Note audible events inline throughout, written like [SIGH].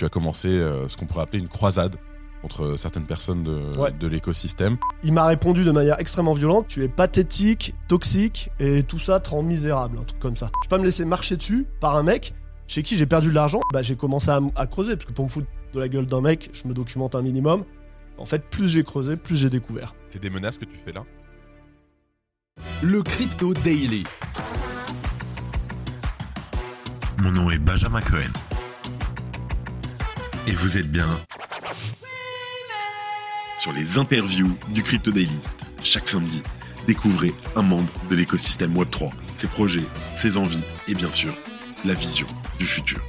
tu as commencé euh, ce qu'on pourrait appeler une croisade contre certaines personnes de, Ouais. de l'écosystème. Il m'a répondu de manière extrêmement violente Tu es pathétique, toxique, et tout ça te rend misérable, un truc comme ça. Je peux pas me laisser marcher dessus par un mec chez qui j'ai perdu de l'argent. Bah, j'ai commencé à creuser, parce que pour me foutre de la gueule d'un mec, je me documente un minimum. En fait, plus j'ai creusé, plus j'ai découvert. C'est des menaces que tu fais là? Le Crypto Daily. Mon nom est Benjamin Cohen. Et vous êtes bien sur les interviews du Crypto Daily. Chaque samedi, découvrez un membre de l'écosystème Web3, ses projets, ses envies et bien sûr, la vision du futur.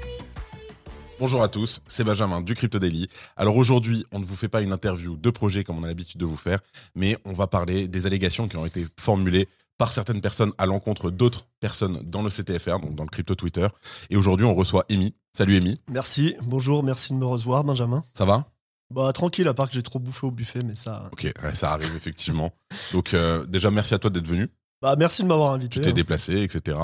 Bonjour à tous, c'est Benjamin du Crypto Daily. Alors aujourd'hui, on ne vous fait pas une interview de projet comme on a l'habitude de vous faire, mais on va parler des allégations qui ont été formulées par certaines personnes à l'encontre d'autres personnes dans le CTFR, donc dans le crypto Twitter. Et aujourd'hui, on reçoit Amy. Salut Amy, Merci, bonjour, merci de me recevoir, Benjamin. ça va? Bah, tranquille, à part que j'ai trop bouffé au buffet, mais ça. Ok, ouais, ça arrive effectivement. Donc euh, déjà, merci à toi d'être venu. Bah, merci de m'avoir invité. Tu t'es hein. déplacé, etc.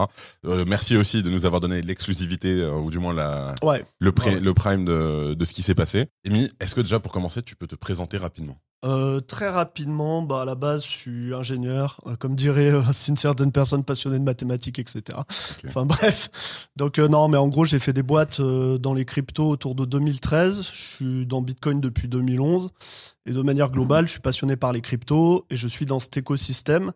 Euh, merci aussi de nous avoir donné l'exclusivité, euh, ou du moins la, Ouais. le, pré- Ouais. le prime de, de ce qui s'est passé. Amy, est-ce que déjà pour commencer, tu peux te présenter rapidement? Euh, très rapidement, bah, à la base, je suis ingénieur, euh, comme dirait euh, [LAUGHS] une certaine personne passionnée de mathématiques, etc. Enfin [LAUGHS] bref. Donc non, mais en gros, j'ai fait des boîtes dans les cryptos autour de 2013. Je suis dans Bitcoin depuis 2011. Et de manière globale, je suis passionné par les cryptos et je suis dans cet écosystème.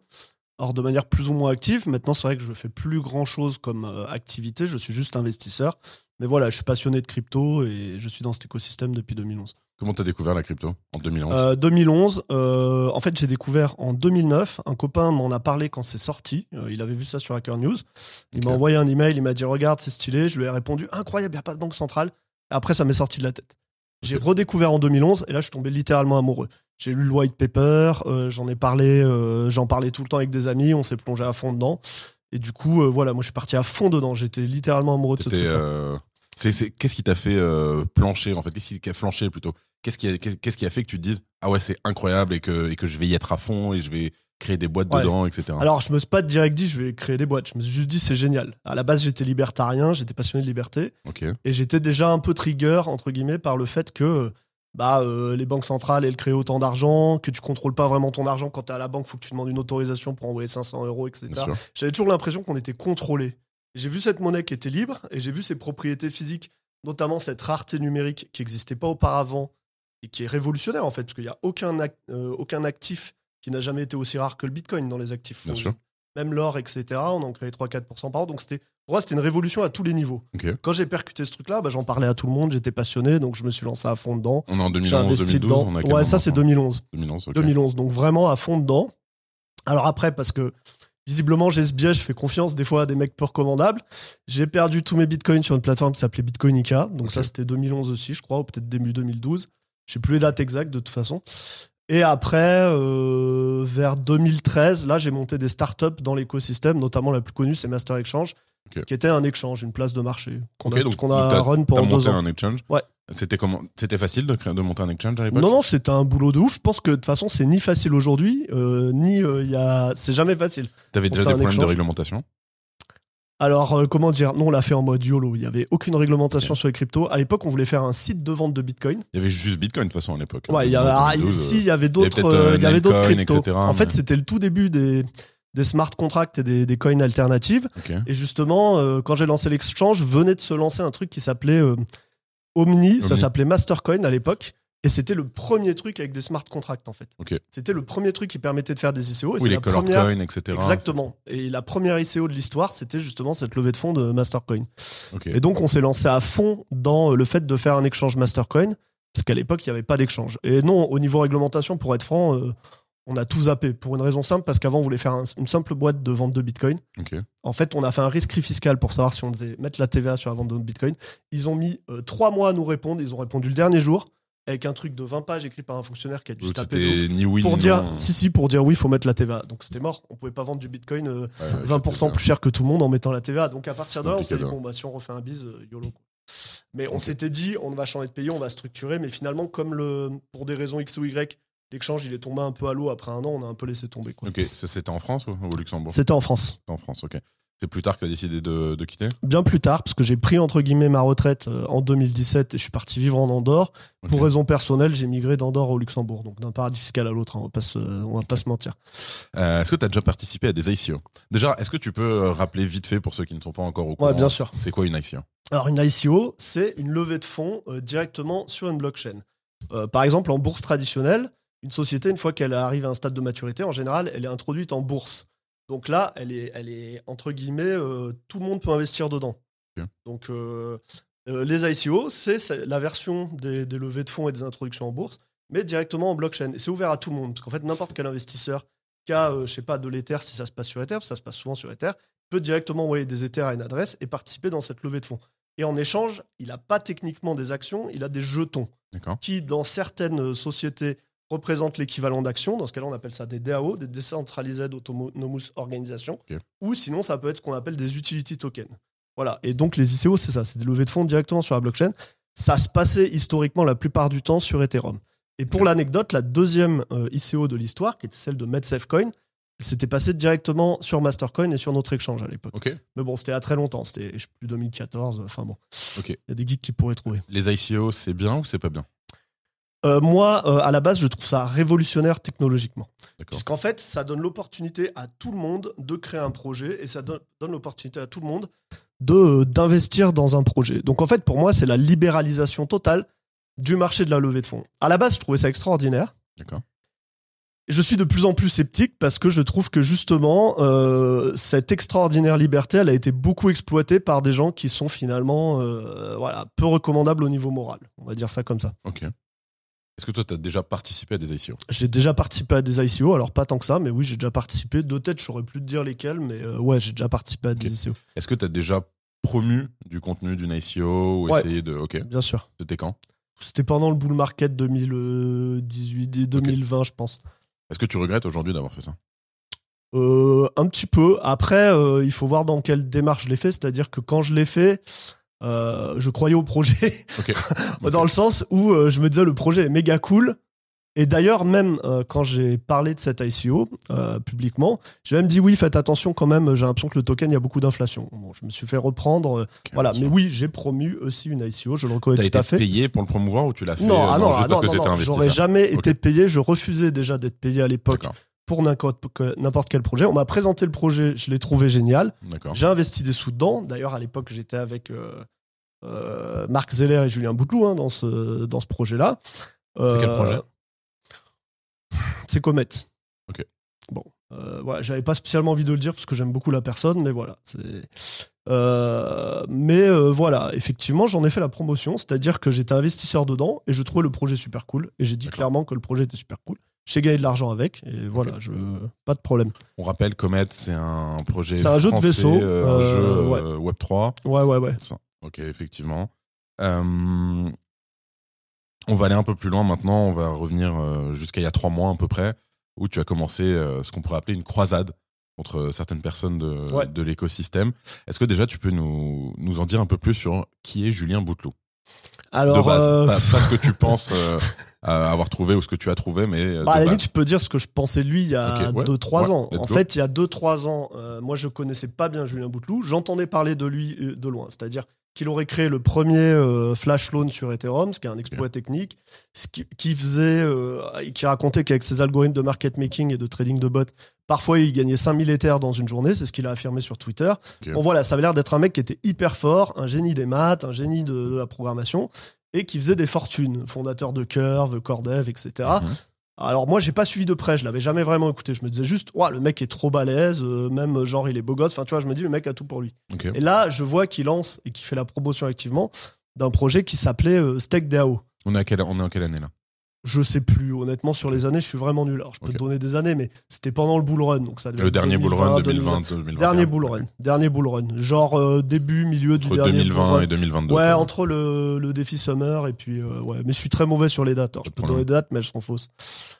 Alors de manière plus ou moins active. Maintenant, c'est vrai que je fais plus grand chose comme euh, activité. Je suis juste investisseur. Mais voilà, je suis passionné de crypto et je suis dans cet écosystème depuis 2011. Comment t'as découvert la crypto en 2011 Euh, 2011, euh, en fait, j'ai découvert en 2009. Un copain m'en a parlé quand c'est sorti. Euh, il avait vu ça sur Hacker News. Il m'a envoyé un email. Il m'a dit Regarde, c'est stylé. Je lui ai répondu Incroyable, il n'y a pas de banque centrale. Et après, ça m'est sorti de la tête. J'ai redécouvert en 2011 et là, je suis tombé littéralement amoureux. J'ai lu le white paper, euh, j'en ai parlé, euh, j'en parlais tout le temps avec des amis. On s'est plongé à fond dedans. Et du coup, euh, voilà, moi, je suis parti à fond dedans. J'étais littéralement amoureux de ce truc. Qu'est-ce qui t'a fait plancher en fait Qu'est-ce qui a flanché plutôt? Qu'est-ce qui, a- qu'est-ce qui a fait que tu te dises ah ouais c'est incroyable et que, et que je vais y être à fond et je vais créer des boîtes Ouais. dedans, etc. Alors, je me suis pas direct dit, je vais créer des boîtes. Je me suis juste dit, c'est génial. À la base, j'étais libertarien, j'étais passionné de liberté. Et j'étais déjà un peu trigger, entre guillemets, par le fait que bah, euh, les banques centrales, elles créent autant d'argent, que tu contrôles pas vraiment ton argent. Quand tu es à la banque, faut que tu demandes une autorisation pour envoyer 500 euros, etc. J'avais toujours l'impression qu'on était contrôlé. J'ai vu cette monnaie qui était libre et j'ai vu ses propriétés physiques, notamment cette rareté numérique qui n'existait pas auparavant et qui est révolutionnaire en fait, parce qu'il n'y a aucun, euh, aucun actif qui n'a jamais été aussi rare que le Bitcoin dans les actifs Bien sûr. Même l'or, etc. On en créait 3-4% par an. Donc c'était, pour moi, c'était une révolution à tous les niveaux. Quand j'ai percuté ce truc-là, bah, j'en parlais à tout le monde, j'étais passionné, donc je me suis lancé à fond dedans. On est en J'ai 2011, investi 2012. dedans. On a quel Ouais, ça c'est maintenant 2011. 2011. ok. 2011, donc vraiment à fond dedans. Alors après, parce que visiblement j'ai ce biais, je fais confiance des fois à des mecs peu recommandables. J'ai perdu tous mes bitcoins sur une plateforme qui s'appelait Bitcoinica. Donc ça c'était 2011 aussi, je crois, ou peut-être début 2012. Je sais plus les dates exactes de toute façon. Et après, euh, vers 2013, là j'ai monté des startups dans l'écosystème, notamment la plus connue c'est Master Exchange, qui était un exchange, une place de marché qu'on a, donc- qu'on a run deux monté ans. un exchange Ouais. C'était comment C'était facile de, créer, de monter un exchange à l'époque? Non, non, c'était un boulot de ouf. Je pense que de toute façon, c'est ni facile aujourd'hui, euh, ni euh, il y a. C'est jamais facile. T'avais déjà des problèmes de réglementation? Alors, euh, comment dire Nous, on l'a fait en mode YOLO. Il n'y avait aucune réglementation sur les cryptos. À l'époque, on voulait faire un site de vente de Bitcoin. Il y avait juste Bitcoin de toute façon à l'époque. Ouais, il y avait, ah, 2012, si, il y avait d'autres euh, euh, il y avait d'autres Namecoin, cryptos. etc., en fait, c'était le tout début des, des smart contracts et des, des coins alternatives. Et justement, euh, quand j'ai lancé l'exchange, venait de se lancer un truc qui s'appelait euh, Omni. Ça s'appelait Mastercoin à l'époque. Et c'était le premier truc avec des smart contracts, en fait. C'était le premier truc qui permettait de faire des ICO. Et Oui, les la color première... coins, etc. Exactement. Et la première ICO de l'histoire, c'était justement cette levée de fonds de Mastercoin. Et donc, on s'est lancé à fond dans euh, le fait de faire un échange Mastercoin, parce qu'à l'époque, il n'y avait pas d'échange. Et non, au niveau réglementation, pour être franc, euh, on a tout zappé. Pour une raison simple, parce qu'avant, on voulait faire un- une simple boîte de vente de Bitcoin. En fait, on a fait un rescrit fiscal pour savoir si on devait mettre la TVA sur la vente de Bitcoin. Ils ont mis euh, trois mois à nous répondre. Ils ont répondu le dernier jour, avec un truc de 20 pages écrit par un fonctionnaire qui a dû se taper ni oui Pour ni dire, non. si, si, pour dire oui, il faut mettre la TVA. Donc c'était mort. On pouvait pas vendre du Bitcoin euh, Ouais, 20% c'était plus cher que tout le monde en mettant la TVA. Donc à partir de là, on s'est dit, bon, bah, si on refait un bise, euh, YOLO. quoi. Mais on s'était dit, on va changer de pays, on va structurer. Mais finalement, comme le, pour des raisons X ou Y, l'échange il est tombé un peu à l'eau après un an, on a un peu laissé tomber. quoi. Ok, c'était en France ou au Luxembourg? C'était en France. C'était en France, ok. C'est plus tard que tu as décidé de, de quitter Bien plus tard, parce que j'ai pris entre guillemets ma retraite euh, en 2017 et je suis parti vivre en Andorre. Pour raison personnelle, j'ai migré d'Andorre au Luxembourg, donc d'un paradis fiscal à l'autre, hein, on va pas se, on va pas se mentir. Euh, est-ce que tu as déjà participé à des ICO Déjà, est-ce que tu peux euh, rappeler vite fait pour ceux qui ne sont pas encore au courant Ouais, bien sûr. C'est quoi une ICO Alors une ICO, c'est une levée de fonds euh, directement sur une blockchain. Euh, par exemple, en bourse traditionnelle, une société, une fois qu'elle arrive à un stade de maturité, en général, elle est introduite en bourse. Donc là, elle est, elle est entre guillemets, euh, tout le monde peut investir dedans. Donc euh, euh, les ICO, c'est la version des, des levées de fonds et des introductions en bourse, mais directement en blockchain. Et c'est ouvert à tout le monde, parce qu'en fait, n'importe quel investisseur qui a, je sais pas, de l'Ether, si ça se passe sur Ether, parce que ça se passe souvent sur Ether, peut directement envoyer des Ethers à une adresse et participer dans cette levée de fonds. Et en échange, il n'a pas techniquement des actions, il a des jetons qui, dans certaines sociétés, représentent l'équivalent d'actions. Dans ce cas-là, on appelle ça des DAO, des Decentralized Autonomous Organizations. Ok. Ou sinon, ça peut être ce qu'on appelle des utility tokens. Voilà. Et donc, les ICO, c'est ça. C'est des levées de fonds directement sur la blockchain. Ça se passait historiquement la plupart du temps sur Ethereum. Et pour l'anecdote, la deuxième euh, ICO de l'histoire, qui était celle de MedSafeCoin, elle s'était passée directement sur Mastercoin et sur notre exchange à l'époque. Mais bon, c'était à très longtemps. C'était, plus, 2014. Enfin bon. Il y a des geeks qui pourraient trouver. Les ICO, c'est bien ou c'est pas bien? Euh, moi, euh, à la base, je trouve ça révolutionnaire technologiquement. Puisqu'en fait, ça donne l'opportunité à tout le monde de créer un projet et ça donne, donne l'opportunité à tout le monde de, euh, d'investir dans un projet. Donc en fait, pour moi, c'est la libéralisation totale du marché de la levée de fonds. À la base, je trouvais ça extraordinaire. D'accord. Je suis de plus en plus sceptique parce que je trouve que justement, cette extraordinaire liberté, elle a été beaucoup exploitée par des gens qui sont finalement voilà, peu recommandables au niveau moral. On va dire ça comme ça. Ok. Est-ce que toi, tu as déjà participé à des ICO J'ai déjà participé à des ICO, alors pas tant que ça, mais oui, j'ai déjà participé. De tête, je saurais plus te dire lesquels, mais euh, ouais, j'ai déjà participé à des. ICO. Est-ce que tu as déjà promu du contenu d'une ICO ou Ouais. essayé de. Ok. Bien sûr. C'était quand? C'était pendant le bull market 2018 et 2020, je pense. Est-ce que tu regrettes aujourd'hui d'avoir fait ça? Euh, un petit peu. Après, euh, il faut voir dans quelle démarche je l'ai fait. C'est-à-dire que quand je l'ai fait, euh, je croyais au projet. [LAUGHS] Ok. dans le sens où euh, je me disais le projet est méga cool. Et d'ailleurs, même euh, quand j'ai parlé de cette ICO euh, publiquement, j'ai même dit oui, faites attention quand même, j'ai l'impression que le token, il y a beaucoup d'inflation. Bon, je me suis fait reprendre. euh, Ok, voilà, mais oui, j'ai promu aussi une ICO, je le reconnais tout été à fait. payé pour le promouvoir ou tu l'as fait Non, ah non, juste ah non, non, non, j'aurais jamais été payé, je refusais déjà d'être payé à l'époque D'accord. Pour n'importe que- n'importe quel projet. On m'a présenté le projet, je l'ai trouvé génial. J'ai investi des sous dedans. D'ailleurs, à l'époque, j'étais avec euh, euh, Marc Zeller et Julien Bouteloup hein, dans ce, dans ce projet-là. C'est quel Euh, projet? C'est Comet. Ok. Bon, euh, voilà, j'avais pas spécialement envie de le dire parce que j'aime beaucoup la personne, mais voilà. Euh, mais euh, voilà, effectivement, j'en ai fait la promotion, c'est-à-dire que j'étais investisseur dedans et je trouvais le projet super cool. Et j'ai dit clairement que le projet était super cool. J'ai gagné de l'argent avec et voilà, je pas de problème. On rappelle, Comet, c'est un projet. C'est un jeu de vaisseau, euh, un euh, jeu ouais. euh, Web3. Ouais, ouais, ouais. Ça. Ok, effectivement. Euh, on va aller un peu plus loin maintenant. On va revenir euh, jusqu'à il y a trois mois à peu près, où tu as commencé euh, ce qu'on pourrait appeler une croisade contre certaines personnes de, Ouais. de l'écosystème. Est-ce que déjà tu peux nous, nous en dire un peu plus sur qui est Julien Bouteloup? Alors, De base, euh, pas, pas ce que tu [LAUGHS] penses euh, avoir trouvé ou ce que tu as trouvé, mais euh, Bah, à la limite, je peux dire ce que je pensais de lui il y a Ok, ouais, 2-3 ouais, ans. En go. fait, il y a 2-3 ans, euh, moi, je connaissais pas bien Julien Bouteloup. J'entendais parler de lui euh, de loin. C'est-à-dire qu'il aurait créé le premier euh, flash loan sur Ethereum, ce qui est un exploit technique, ce qui, qui faisait, euh, qui racontait qu'avec ses algorithmes de market making et de trading de bots, parfois il gagnait 5000 Ethers dans une journée. C'est ce qu'il a affirmé sur Twitter. Bon, voilà, ça avait l'air d'être un mec qui était hyper fort, un génie des maths, un génie de, de la programmation, et qui faisait des fortunes, fondateur de Curve, Cordev, etc. Alors moi j'ai pas suivi de près, je l'avais jamais vraiment écouté. Je me disais juste, ouais, le mec est trop balèze, euh, même genre il est beau gosse. Enfin tu vois, je me dis le mec a tout pour lui. Et là je vois qu'il lance et qu'il fait la promotion activement d'un projet qui s'appelait euh, Steak DAO. On est, à quelle, on est en quelle année là? Je sais plus, honnêtement sur les années, je suis vraiment nul. Alors je peux te donner des années, mais c'était pendant le bull run, donc ça Le dernier bull run 2020, 2020, 2021. Dernier bull run, dernier bull run, genre euh, début milieu du dernier bull 2020 run. et 2022. Ouais, quoi. entre le, le défi Summer et puis euh, ouais, mais je suis très mauvais sur les dates. Alors, je peux te donner des dates, mais elles sont fausses.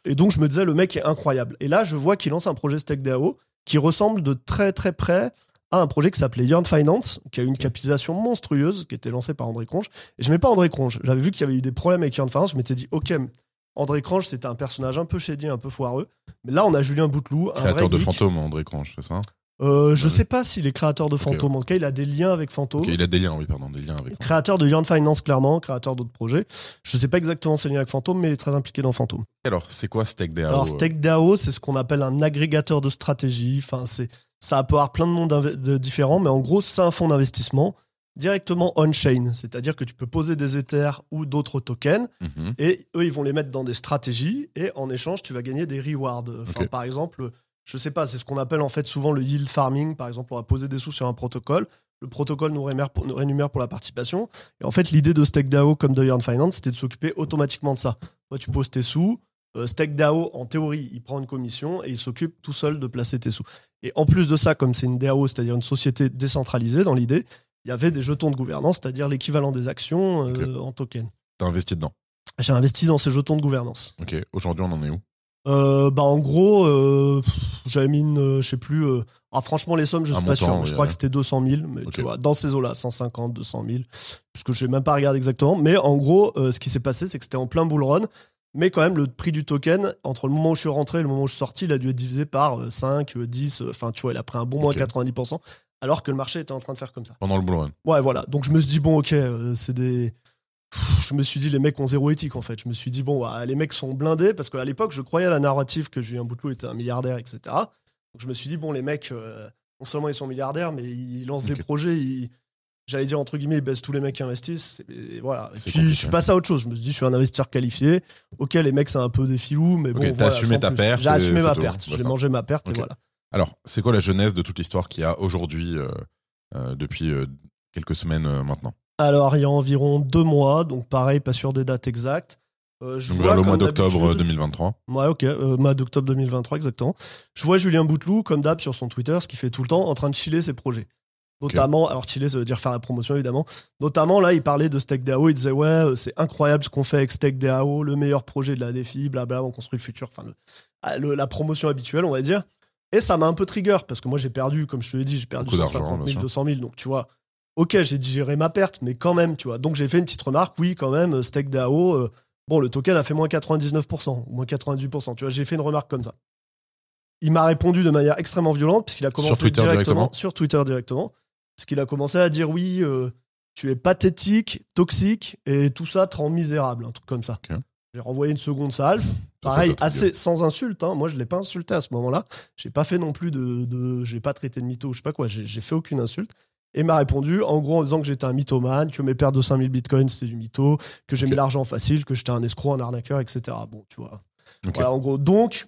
Et donc je me disais le mec est incroyable. Et là je vois qu'il lance un projet Stack DAO qui ressemble de très très près à un projet qui s'appelait Yarn Finance, qui a eu une capitalisation monstrueuse, qui était lancé par André Cronge. Et je mets pas André Cronge. J'avais vu qu'il y avait eu des problèmes avec Yarn Finance. Je m'étais dit ok. André Cronge, c'était un personnage un peu shady, un peu foireux. Mais là, on a Julien Bouteloup, un vrai Créateur de geek. fantômes, André Cranche, c'est ça? Euh, je Ouais. sais pas s'il est créateur de Ok. Fantôme. En tout cas, il a des liens avec Fantôme. Ok, il a des liens, oui, pardon, des liens avec. Créateur de Yarn Finance, clairement, créateur d'autres projets. Je sais pas exactement ses liens avec Fantôme, mais il est très impliqué dans Fantôme. Alors, c'est quoi StakeDAO Alors, euh, StakeDAO, c'est ce qu'on appelle un agrégateur de stratégie. Enfin, c'est, ça peut avoir plein de de différents, mais en gros, c'est un fonds d'investissement directement on-chain. C'est-à-dire que tu peux poser des Ethers ou d'autres tokens mhm. et eux, ils vont les mettre dans des stratégies et en échange, tu vas gagner des rewards. Enfin. Par exemple, je sais pas, c'est ce qu'on appelle en fait souvent le yield farming. Par exemple, on va poser des sous sur un protocole. Le protocole nous rémunère pour, nous rémunère pour la participation. Et en fait, l'idée de StakeDAO comme de Yarn Finance, c'était de s'occuper automatiquement de ça. Toi, tu poses tes sous. Euh, StakeDAO, en théorie, il prend une commission et il s'occupe tout seul de placer tes sous. Et en plus de ça, comme c'est une DAO, c'est-à-dire une société décentralisée dans l'idée, il y avait des jetons de gouvernance, c'est-à-dire l'équivalent des actions euh, en token. T'as investi dedans. J'ai investi dans ces jetons de gouvernance. Ok, aujourd'hui, on en est où Euh, bah en gros, euh, j'avais mis une, euh, je sais plus. ah, franchement, les sommes, je Un suis pas sûr. oui, je crois ouais. que c'était 200 000, mais tu vois, dans ces eaux-là, 150, 200 000, puisque je n'ai même pas regardé exactement. Mais en gros, ce qui s'est passé, c'est que c'était en plein bull run. Mais quand même, le prix du token, entre le moment où je suis rentré et le moment où je suis sorti, il a dû être divisé par euh, 5, euh, 10. euh, Enfin, tu vois, il a pris un bon moins Ok. 90%, alors que le marché était en train de faire comme ça. Pendant le bull run. Ouais, voilà. Donc je me suis dit, bon, ok, euh, c'est des. Pff, Je me suis dit, les mecs ont zéro éthique en fait. Je me suis dit, bon, ouais, les mecs sont blindés parce qu'à l'époque, je croyais à la narrative que Julien Bouteloup était un milliardaire, etc. Donc je me suis dit, bon, les mecs, euh, non seulement ils sont milliardaires, mais ils lancent des projets, ils- j'allais dire entre guillemets, ils baissent tous les mecs qui investissent. Et voilà. Et puis, je suis passé à autre chose. Je me suis dit, je suis un investisseur qualifié. Ok, les mecs, c'est un peu des filous, mais bon. t'as voilà, assumé ta perte J'ai assumé ma perte. Ouais, J'ai mangé ma perte et voilà. Alors, c'est quoi la genèse de toute l'histoire qu'il y a aujourd'hui, euh, euh, depuis euh, quelques semaines maintenant? Alors, il y a environ deux mois, donc pareil, pas sûr des dates exactes. Euh, je Donc, vois, vers le mois d'octobre euh, d'habitude- 2023. Ouais, ok, euh, mois d'octobre 2023, exactement. Je vois Julien Bouteloup, comme d'hab, sur son Twitter, ce qu'il fait tout le temps, en train de chiller ses projets. Notamment, alors chiller, ça veut dire faire la promotion, évidemment. Notamment, là, il parlait de StakeDAO, il disait, ouais, c'est incroyable ce qu'on fait avec StakeDAO, le meilleur projet de la défi, blabla, on construit le futur, enfin, le- ah, le- la promotion habituelle, on va dire. Et ça m'a un peu trigger, parce que moi, j'ai perdu, comme je te l'ai dit, j'ai perdu Beaucoup d'argent, 150 bien 000, sûr. 200 000, donc tu vois, ok, j'ai digéré ma perte, mais quand même, tu vois. Donc, j'ai fait une petite remarque, oui, quand même, euh, StakeDAO, euh, bon, le token a fait moins 99%, ou moins 98%, tu vois, j'ai fait une remarque comme ça. Il m'a répondu de manière extrêmement violente, puisqu'il a commencé Twitter directement sur Twitter directement, parce qu'il a commencé à dire oui, euh, tu es pathétique, toxique, et tout ça te rend misérable, un truc comme ça. J'ai renvoyé une seconde salve. Pareil, assez sans insulte. hein. Moi, je l'ai pas insulté à ce moment-là. J'ai pas fait non plus de, de j'ai pas traité de mytho, ou je sais pas quoi. J'ai fait aucune insulte. Et m'a répondu en gros en disant que j'étais un mythomane, que mes pertes de 5000 bitcoins c'était du mytho, que j'ai Ok. mis l'argent facile, que j'étais un escroc, un arnaqueur, etc. Bon, tu vois. Ok. Voilà, en gros. Donc,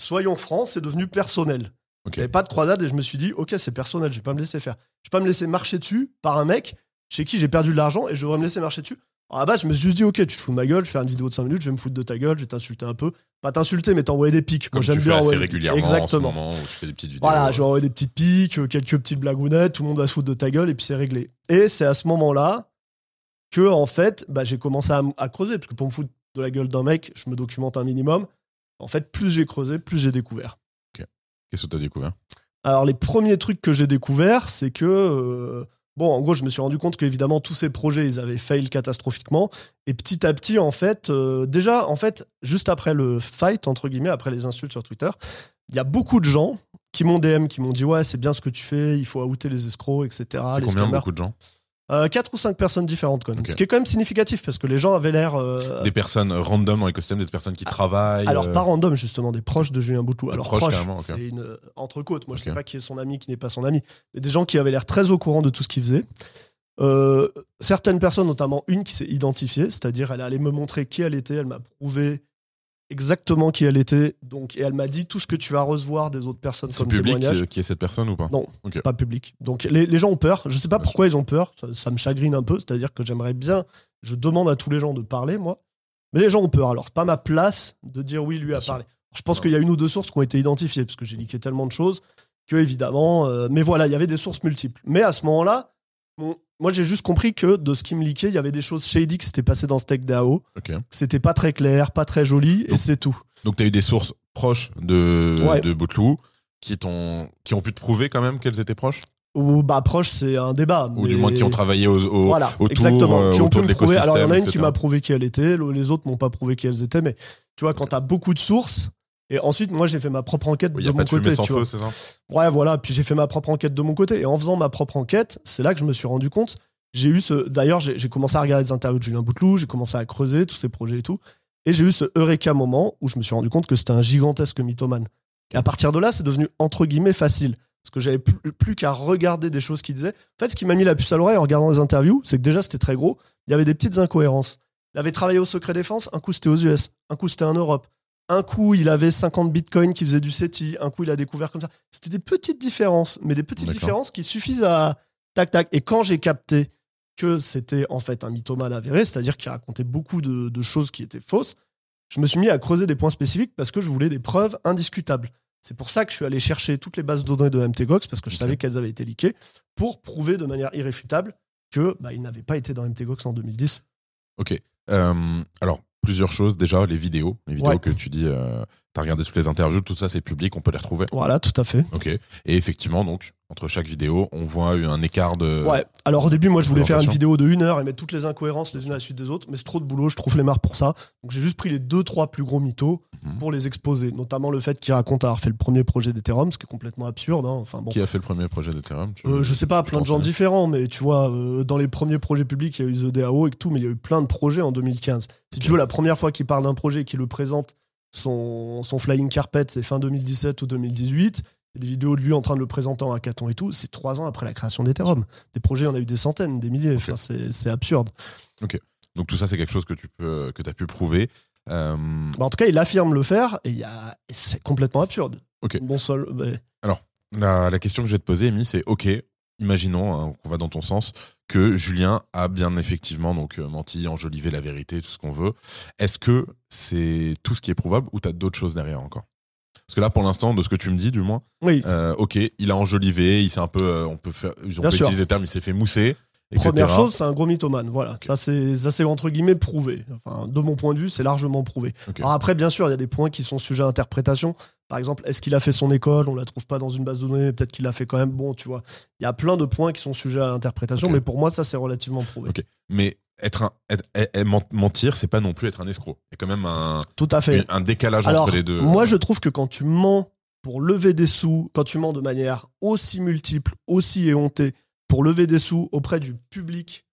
soyons francs, c'est devenu personnel. Il n'y avait pas de croisade et je me suis dit, ok, c'est personnel, je vais pas me laisser faire. Je vais pas me laisser marcher dessus par un mec chez qui j'ai perdu de l'argent et je devrais me laisser marcher dessus. Alors, à la base, je me suis juste dit, ok, tu te fous de ma gueule, je vais faire une vidéo de 5 minutes, je vais me foutre de ta gueule, je vais t'insulter un peu. Pas t'insulter, mais t'envoyer des pics. Moi, j'aime fais bien assez envoyer- régulièrement Exactement. en ce moment où tu fais des petites vidéos. Voilà, je vais envoyer des petites piques, euh, quelques petites blagounettes, tout le monde va se foutre de ta gueule et puis c'est réglé. Et c'est à ce moment-là que, en fait, bah, j'ai commencé à, creuser, parce que pour me foutre de la gueule d'un mec, je me documente un minimum. En fait, plus j'ai creusé, plus j'ai découvert. Qu'est-ce que t'as découvert? Alors, les premiers trucs que j'ai découverts, c'est que. euh, bon, en gros, je me suis rendu compte qu'évidemment, tous ces projets, ils avaient fail catastrophiquement. Et petit à petit, en fait, euh, déjà, en fait, juste après le fight, entre guillemets, après les insultes sur Twitter, il y a beaucoup de gens qui m'ont DM, qui m'ont dit Ouais, c'est bien ce que tu fais, il faut outer les escrocs, etc. C'est combien scammers. beaucoup de gens? Euh, Quatre ou cinq personnes différentes, quand même. Ce qui est quand même significatif, parce que les gens avaient l'air. euh, Des personnes random dans l'écosystème, des personnes qui travaillent. alors, euh, pas random, justement, des proches de Julien Boutou. Des Alors, proches, proche, carrément, ok. c'est une entrecôte. Moi, je Ok. sais pas qui est son ami, qui n'est pas son ami. Mais des gens qui avaient l'air très au courant de tout ce qu'il faisait. Euh, certaines personnes, notamment une qui s'est identifiée, c'est-à-dire elle allait me montrer qui elle était, elle m'a prouvé exactement qui elle était, donc et elle m'a dit tout ce que tu vas recevoir des autres personnes C'est comme public témoignage. qui, est cette personne ou pas? Non, c'est pas public. Donc les, les gens ont peur. Je sais pas Bien pourquoi ils ont peur. Ça, ça me chagrine un peu. C'est-à-dire que j'aimerais bien. Je demande à tous les gens de parler, moi. Mais les gens ont peur. Alors c'est pas ma place de dire oui, lui Bien a sûr. parlé. Je pense qu'il y a une ou deux sources qui ont été identifiées parce que j'ai liqué tellement de choses que évidemment. euh, mais voilà, il y avait des sources multiples. Mais à ce moment-là, moi j'ai juste compris que de ce qui me liquait, il y avait des choses shady qui s'étaient passées dans Steak DAO. Ok. que C'était pas très clair, pas très joli, et c'est tout. Donc tu as eu des sources proches de, Ouais. de Bouteloup qui, t'ont- qui ont pu te prouver quand même qu'elles étaient proches? Ou bah proche, c'est un débat. Ou du moins qui ont travaillé au, au- voilà, autour, exactement. euh, qui ont autour pu de me prouver. Alors, il y en a une l'écosystème, qui m'a prouvé qui elle était, le- les autres m'ont pas prouvé qui elles étaient, mais tu vois, quand t'as beaucoup de sources, Et ensuite, moi, j'ai fait ma propre enquête de mon pas de fumée côté. sans tu vois. feu, c'est ça Ouais, voilà. Puis j'ai fait ma propre enquête de mon côté. Et en faisant ma propre enquête, c'est là que je me suis rendu compte. J'ai eu ce. D'ailleurs, j'ai j'ai commencé à regarder des interviews de Julien Bouteloup, j'ai commencé à creuser tous ces projets et tout. Et j'ai eu ce Eureka moment où je me suis rendu compte que c'était un gigantesque mythomane. Et à partir de là, c'est devenu entre guillemets facile. Parce que j'avais plus, plus qu'à regarder des choses qu'il disait. En fait, ce qui m'a mis la puce à l'oreille en regardant les interviews, c'est que déjà, c'était très gros. Il y avait des petites incohérences. Il avait travaillé au secret défense, un coup c'était aux US, un coup c'était en Europe. Un coup, il avait 50 bitcoins qui faisaient du SETI. Un coup, il a découvert comme ça. C'était des petites différences, mais des petites différences qui suffisent à tac tac. Et quand j'ai capté que c'était en fait un mythomane avéré, c'est-à-dire qu'il racontait beaucoup de, de choses qui étaient fausses, je me suis mis à creuser des points spécifiques parce que je voulais des preuves indiscutables. C'est pour ça que je suis allé chercher toutes les bases de données de MTGOX parce que je savais qu'elles avaient été leakées pour prouver de manière irréfutable que bah, il n'avait pas été dans MTGOX en 2010. Ok. Euh, alors, plusieurs choses. Déjà, les vidéos. Les vidéos Ouais. que tu dis, euh, t'as regardé toutes les interviews, tout ça, c'est public, on peut les retrouver. Voilà, tout à fait. Ok. Et effectivement, donc, entre chaque vidéo, on voit un écart de. Ouais. Alors au début, moi, je voulais faire une vidéo de une heure et mettre toutes les incohérences les unes à la suite des autres, mais c'est trop de boulot, je trouve les marres pour ça. Donc j'ai juste pris les deux, trois plus gros mythos Mhm. pour les exposer, notamment le fait qu'il raconte avoir fait le premier projet d'Ethereum, ce qui est complètement absurde. hein. Enfin bon. Qui a fait le premier projet d'Ethereum Euh, je sais pas, plein de gens différents, mais tu vois, euh, dans les premiers projets publics, il y a eu The DAO et tout, mais il y a eu plein de projets en 2015. Si tu veux, la première fois qu'il parle d'un projet et qu'il le présente, son, son Flying Carpet, c'est fin 2017 ou 2018. Il y a des vidéos de lui en train de le présenter en hackathon et tout. C'est trois ans après la création d'Ethereum. Des projets, on a eu des centaines, des milliers. Enfin, c'est c'est absurde. Donc, tout ça, c'est quelque chose que tu peux, que as pu prouver. Euh, Bah, en tout cas, il affirme le faire et y a- et c'est complètement absurde. Ok. Bon sol. mais- La, la question que je vais te poser, Amy, c'est OK, imaginons, hein, qu'on va dans ton sens, que Julien a bien effectivement donc euh, menti, enjolivé la vérité, tout ce qu'on veut. Est-ce que c'est tout ce qui est prouvable ou tu as d'autres choses derrière encore? Parce que là, pour l'instant, de ce que tu me dis, du moins, Oui. euh, OK, il a enjolivé, il s'est un peu, euh, on peut faire, on peut utiliser le terme, il s'est fait mousser. Etc. Première chose, c'est un gros mythomane. Voilà, ça c'est ça c'est entre guillemets prouvé. Enfin, de mon point de vue, c'est largement prouvé. Alors après, bien sûr, il y a des points qui sont sujets à interprétation. Par exemple, est-ce qu'il a fait son école? On la trouve pas dans une base de données. Peut-être qu'il l'a fait quand même. Bon, tu vois, il y a plein de points qui sont sujets à interprétation, mais pour moi, ça c'est relativement prouvé. Mais être un, être- être- être- mentir, c'est pas non plus être un escroc. Il y a quand même un, Tout à fait. un décalage Alors, entre les deux. moi, je trouve que quand tu mens pour lever des sous, quand tu mens de manière aussi multiple, aussi éhontée, pour lever des sous auprès du public,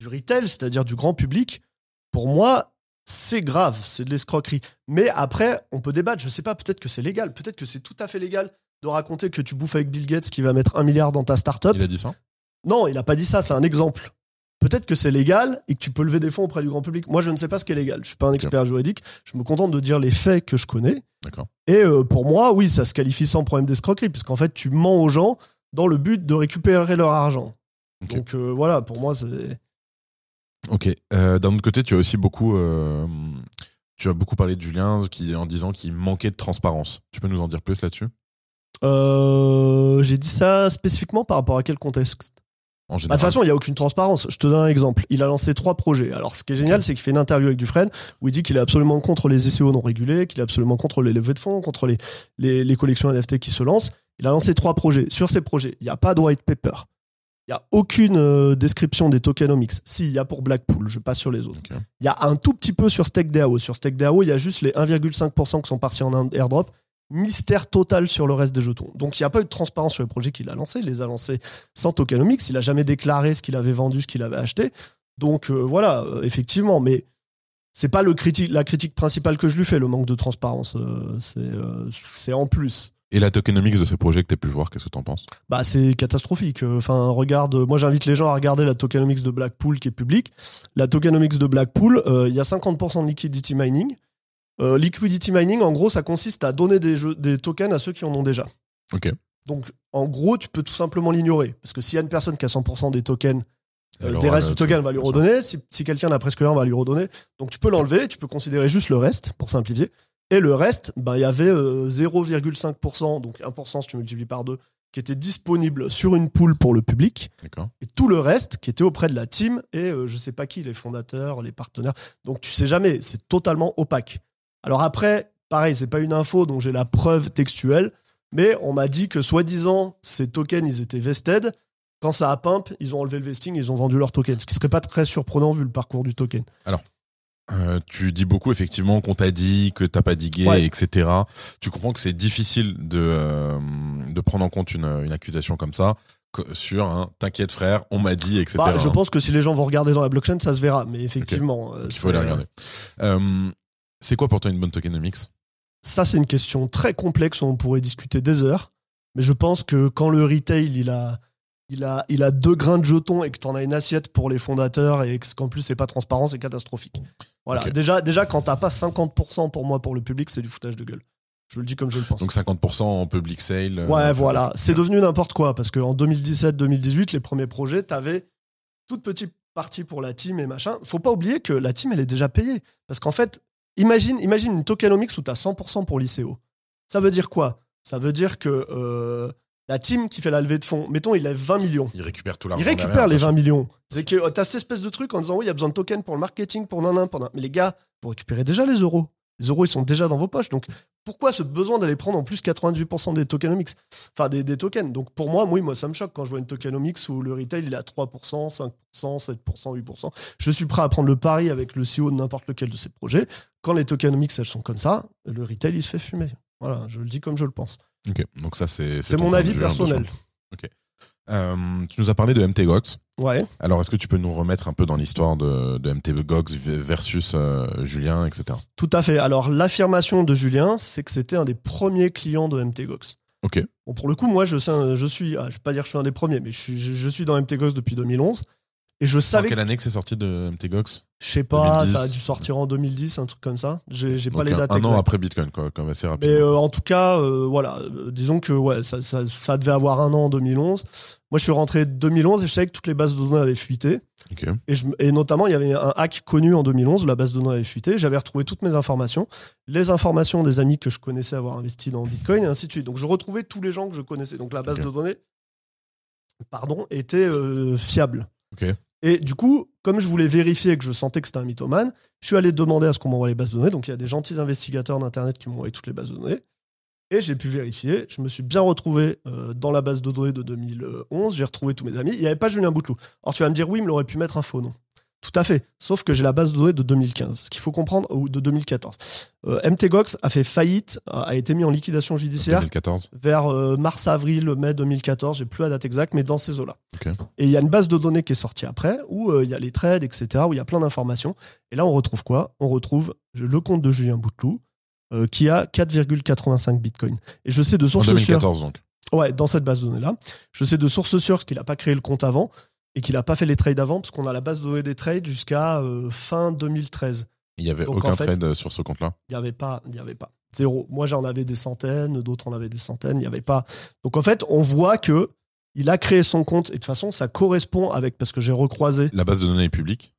du retail, c'est-à-dire du grand public, pour moi, c'est grave, c'est de l'escroquerie. Mais après, on peut débattre. Je sais pas, peut-être que c'est légal, peut-être que c'est tout à fait légal de raconter que tu bouffes avec Bill Gates qui va mettre un milliard dans ta startup. Il a dit ça Non, il a pas dit ça, c'est un exemple. Peut-être que c'est légal et que tu peux lever des fonds auprès du grand public. Moi, je ne sais pas ce qui est légal. Je suis pas un expert juridique. Je me contente de dire les faits que je connais. D'accord. Et euh, pour moi, oui, ça se qualifie sans problème d'escroquerie, puisqu'en fait, tu mens aux gens dans le but de récupérer leur argent. Donc euh, voilà, pour moi, c'est. Ok. Euh, D'un autre côté, tu as aussi beaucoup, euh, tu as beaucoup parlé de Julien qui, en disant qu'il manquait de transparence. Tu peux nous en dire plus là-dessus? J'ai dit ça spécifiquement par rapport à quel contexte? En Bah, De toute façon, il n'y a aucune transparence. Je te donne un exemple. Il a lancé trois projets. Alors, ce qui est génial, c'est qu'il fait une interview avec Dufresne où il dit qu'il est absolument contre les SEO non régulés, qu'il est absolument contre les levées de fonds, contre les, les, les collections NFT qui se lancent. Il a lancé trois projets. Sur ces projets, il n'y a pas de white paper. Il n'y a aucune euh, description des tokenomics. Si, il y a pour Blackpool. Je passe sur les autres. Il y a un tout petit peu sur StakeDAO. Sur StakeDAO, il y a juste les 1,5% qui sont partis en airdrop. Mystère total sur le reste des jetons. Donc, il n'y a pas eu de transparence sur les projets qu'il a lancés. Il les a lancés sans tokenomics. Il a jamais déclaré ce qu'il avait vendu, ce qu'il avait acheté. Donc, euh, voilà, euh, effectivement. Mais c'est pas le la critique principale que je lui fais, le manque de transparence. C'est c'est en plus. Et la tokenomics de ces projets que tu as pu voir, qu'est-ce que tu en penses? Bah, c'est catastrophique. Enfin, regarde, moi j'invite les gens à regarder la tokenomics de Blackpool qui est publique. La tokenomics de Blackpool, euh, il y a 50% de liquidity mining. Euh, liquidity mining, en gros, ça consiste à donner des, jeux- des tokens à ceux qui en ont déjà. Ok. Donc, en gros, tu peux tout simplement l'ignorer. Parce que s'il y a une personne qui a 100% des tokens, euh, des restes du token, on va lui redonner. Si, si quelqu'un n'a presque rien, on va lui redonner. Donc, tu peux l'enlever, tu peux considérer juste le reste, pour simplifier. Et le reste, ben, il y avait euh, 0,5%, donc 1% si tu multiplies par 2, qui était disponible sur une pool pour le public. D'accord. Et tout le reste qui était auprès de la team et euh, je sais pas qui, les fondateurs, les partenaires. Donc, tu sais jamais, c'est totalement opaque. Alors après, pareil, c'est pas une info, donc j'ai la preuve textuelle. Mais on m'a dit que soi-disant, ces tokens, ils étaient vested. Quand ça a pump, ils ont enlevé le vesting, ils ont vendu leurs tokens. Ce qui serait pas très surprenant vu le parcours du token. Euh, tu dis beaucoup effectivement qu'on t'a dit que t'as pas digué, Ouais. etc. Tu comprends que c'est difficile de euh, de prendre en compte une, une accusation comme ça que- sur un t'inquiète frère, on m'a dit, etc. Bah, je pense que si les gens vont regarder dans la blockchain, ça se verra. Mais effectivement, euh, Il faut aller c'est- regarder. Euh, c'est quoi pour toi une bonne tokenomics? Ça, c'est une question très complexe. On pourrait discuter des heures. Mais je pense que quand le retail, il a, il a, il a deux grains de jetons et que tu en as une assiette pour les fondateurs et que- qu'en plus, c'est pas transparent, c'est catastrophique. Voilà. Déjà, déjà, quand t'as pas 50% pour moi pour le public, c'est du foutage de gueule. Je le dis comme je le pense. Donc 50% en public sale. euh, Ouais, voilà. C'est devenu n'importe quoi parce qu'en 2017-2018, les premiers projets, t'avais toute petite partie pour la team et machin. Faut pas oublier que la team, elle est déjà payée. Parce qu'en fait, imagine, imagine une tokenomics où t'as 100% pour l'ICO. Ça veut dire quoi? Ça veut dire que euh, la team qui fait la levée de fonds, mettons, il lève 20 millions. Il récupère tout l'argent. Il récupère derrière, les bien 20 millions. C'est que euh, t'as cette espèce de truc en disant oui, il y a besoin de tokens pour le marketing, pour nanan, pour nan. Mais les gars, vous récupérez déjà les euros. Les euros, ils sont déjà dans vos poches. Donc, pourquoi ce besoin d'aller prendre en plus 98% des tokenomics? Enfin, des, des tokens. Donc, pour moi, oui, moi, ça me choque quand je vois une tokenomics où le retail, il est à 3%, 5%, 7%, 8%. Je suis prêt à prendre le pari avec le CEO de n'importe lequel de ces projets. Quand les tokenomics, elles sont comme ça, le retail, il se fait fumer. Voilà, je le dis comme je le pense. Ok, donc ça c'est. Mon avis hein, personnel. Euh, tu nous as parlé de MTGOX. Ouais. Alors est-ce que tu peux nous remettre un peu dans l'histoire de, de MTGOX versus euh, Julien, etc. Tout à fait. Alors, l'affirmation de Julien, c'est que c'était un des premiers clients de MTGOX. Ok. Bon, pour le coup, moi, je, je suis, ah, je vais pas dire que je suis un des premiers, mais je suis, je, je suis dans MTGOX depuis 2011. Et je En savais, quelle année que c'est sorti de MTGOX je sais pas, 2010. ça a dû sortir en 2010, un truc comme ça. J'ai pas Donc les dates un an après Bitcoin, quoi, comme assez rapide. Mais euh, en tout cas, euh, voilà, euh, disons que ouais, ça, ça, ça devait avoir un an en 2011. Moi, je suis rentré 2011 et je savais que toutes les bases de données avaient fuité. Ok. Et, je- et notamment, il y avait un hack connu en 2011 où la base de données avait fuité. J'avais retrouvé toutes mes informations, les informations des amis que je connaissais avoir investi dans Bitcoin et ainsi de suite. Donc, je retrouvais tous les gens que je connaissais. Donc, la base de données pardon, était euh, fiable. Et du coup, comme je voulais vérifier que je sentais que c'était un mythomane, je suis allé demander à ce qu'on m'envoie les bases de données. Donc, il y a des gentils investigateurs d'Internet qui m'ont envoyé toutes les bases de données. Et j'ai pu vérifier. Je me suis bien retrouvé euh, dans la base de données de 2011. J'ai retrouvé tous mes amis. Il n'y avait pas Julien Bouteloup. Alors tu vas me dire, oui, il me l'aurait pu mettre un faux nom. Tout à fait. Sauf que j'ai la base de données de 2015. Ce qu'il faut comprendre, ou de 2014. Euh, MTGOX a fait faillite, a été mis en liquidation judiciaire 2014. vers euh, mars, avril, mai 2014. J'ai plus la date exacte, mais dans ces eaux-là. Et il y a une base de données qui est sortie après, où euh, il y a les trades, etc., où il y a plein d'informations. Et là, on retrouve quoi? On retrouve le compte de Julien Bouteloup, euh, qui a 4,85 bitcoins. Et je sais de En sources sûres. 2014 donc. Ouais, dans cette base de données-là. Je sais de sources sûres qu'il n'a pas créé le compte avant et qu'il n'a pas fait les trades avant, parce qu'on a la base de données des trades jusqu'à euh, fin 2013. Il n'y avait Donc, aucun en fait- trade euh, sur ce compte-là. Il n'y avait pas, il n'y avait pas. Zéro. Moi, j'en avais des centaines, d'autres en avaient des centaines, il n'y avait pas. Donc, en fait, on voit que il a créé son compte, et de toute façon, ça correspond avec, parce que j'ai recroisé. La base de données est publique?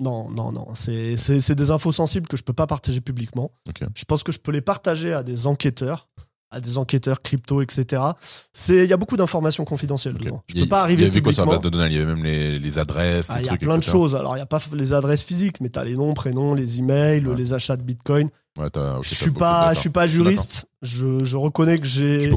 Non, non, non. C'est c'est- c'est des infos sensibles que je peux pas partager publiquement. Je pense que je peux les partager à des enquêteurs, à des enquêteurs crypto, etc. C'est- Il y a beaucoup d'informations confidentielles Ok. dedans. Je y peux pas arriver Il y avait quoi sur la publiquement. base de données Il y avait même les, les adresses, Ah, les Il y a plein de choses. Alors, il n'y a pas les adresses physiques, mais tu as les noms, prénoms, les emails, Ouais. les achats de Bitcoin. Ouais, je suis pas, je suis pas juriste. Je, je reconnais que j'ai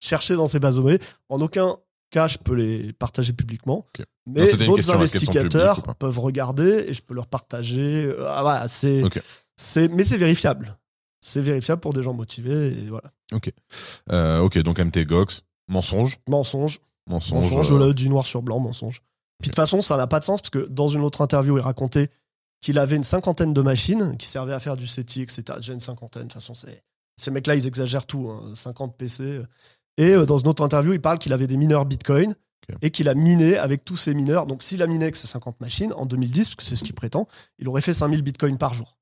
cherché dans ces bases de données. En aucun cas, je peux les partager publiquement. Mais d'autres investigateurs peuvent regarder et je peux leur partager. Euh, Ah, voilà, c'est, c'est, mais c'est vérifiable. C'est vérifiable pour des gens motivés. Et voilà. Euh, ok, donc MTGOX, mensonge. Mensonge. Mensonge. Mensonge, je euh, l'ai dit noir sur blanc, mensonge. Puis de toute façon, ça n'a pas de sens parce que dans une autre interview, il racontait qu'il avait une cinquantaine de machines qui servaient à faire du SETI, etc. Déjà une cinquantaine. De toute façon, ces mecs-là, ils exagèrent tout. hein. 50 PC. Et euh, dans une autre interview, il parle qu'il avait des mineurs Bitcoin Ok. et qu'il a miné avec tous ces mineurs. Donc s'il a miné avec ces 50 machines en 2010, parce que c'est ce qu'il prétend, il aurait fait 5000 Bitcoins par jour.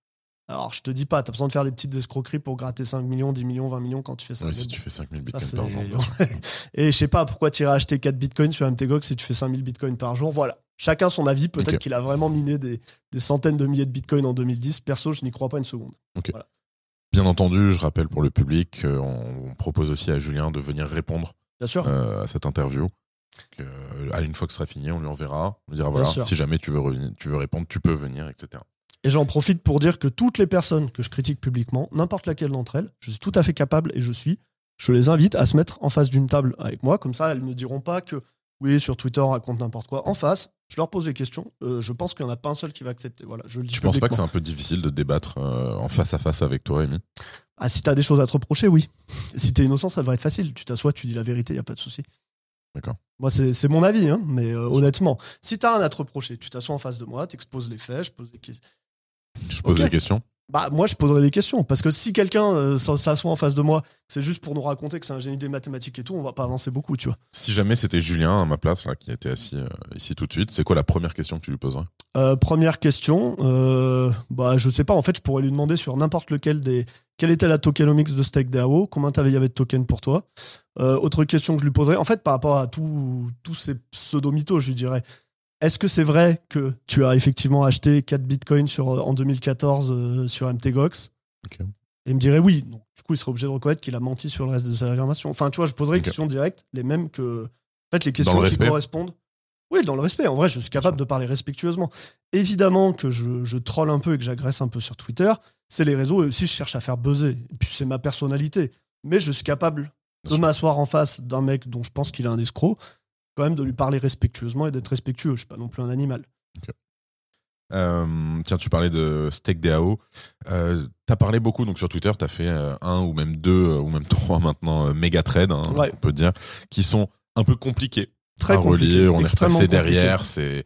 Alors je te dis pas, tu as besoin de faire des petites escroqueries pour gratter 5 millions, 10 millions, 20 millions quand tu fais ça. ouais, si tu fais 5000 Ça, bitcoins par jour. [LAUGHS] Et je sais pas pourquoi tu irais acheter 4 bitcoins sur MTGOX si tu fais 5000 bitcoins par jour? Voilà. Chacun son avis. Peut-être qu'il a vraiment miné des, des centaines de milliers de bitcoins en 2010. Perso, je n'y crois pas une seconde. Bien entendu, je rappelle pour le public, euh, on propose aussi à Julien de venir répondre Bien sûr. euh, à cette interview. Que, euh, une fois que ce sera fini, on lui enverra. On lui dira voilà, si jamais tu veux, revenir, tu veux répondre, tu peux venir, etc. Et j'en profite pour dire que toutes les personnes que je critique publiquement, n'importe laquelle d'entre elles, je suis tout à fait capable et je suis, je les invite à se mettre en face d'une table avec moi. Comme ça, elles ne diront pas que oui, sur Twitter, on raconte n'importe quoi. En face, je leur pose des questions. Euh, je pense qu'il n'y en a pas un seul qui va accepter. Voilà, je le dis Tu penses pas que c'est un peu difficile de débattre euh, en face à face avec toi, Rémi Ah, si t'as des choses à te reprocher, oui. Si t'es innocent, ça devrait être facile. Tu t'assois, tu dis la vérité, il a pas de souci. D'accord. Moi, c'est mon avis, hein, mais euh, honnêtement, si t'as rien à te reprocher, tu t'assois en face de moi, t'exposes les faits, je pose des questions. Je pose des questions. Bah, moi, je poserai des questions. Parce que si quelqu'un euh, s'assoit en face de moi, c'est juste pour nous raconter que c'est un génie des mathématiques et tout, on va pas avancer beaucoup, tu vois. Si jamais c'était Julien à ma place, là, qui était assis euh, ici tout de suite, c'est quoi la première question que tu lui poserais? Euh, première question, bah, je sais pas, en fait, je pourrais lui demander sur n'importe lequel des. Quelle était la tokenomics de Stake DAO Combien t'avais y avait de tokens pour toi? Autre question que je lui poserais, en fait, par rapport à tous tous ces pseudo-mythos, je lui dirais est-ce que c'est vrai que tu as effectivement acheté 4 bitcoins sur, euh, en 2014 euh, sur MTGOX Ok. Et il me dirait oui. Donc, du coup, il serait obligé de reconnaître qu'il a menti sur le reste de sa affirmation. Enfin, tu vois, je poserais Ok. des questions directes, les mêmes que. En fait, les questions le qui correspondent. Oui, dans le respect. En vrai, je suis capable de parler respectueusement. Évidemment que je, je troll un peu et que j'agresse un peu sur Twitter. C'est les réseaux et aussi je cherche à faire buzzer. Et puis c'est ma personnalité. Mais je suis capable de m'asseoir en face d'un mec dont je pense qu'il est un escroc, quand même de lui parler respectueusement et d'être respectueux. Je suis pas non plus un animal. Euh, tiens, tu parlais de Stake DAO. Euh, t'as parlé beaucoup donc sur Twitter. T'as fait euh, un ou même deux euh, ou même [LAUGHS] trois maintenant méga trades, hein, Ouais. on peut dire, qui sont un peu compliqués Très à compliqué. relire. On est passé derrière. C'est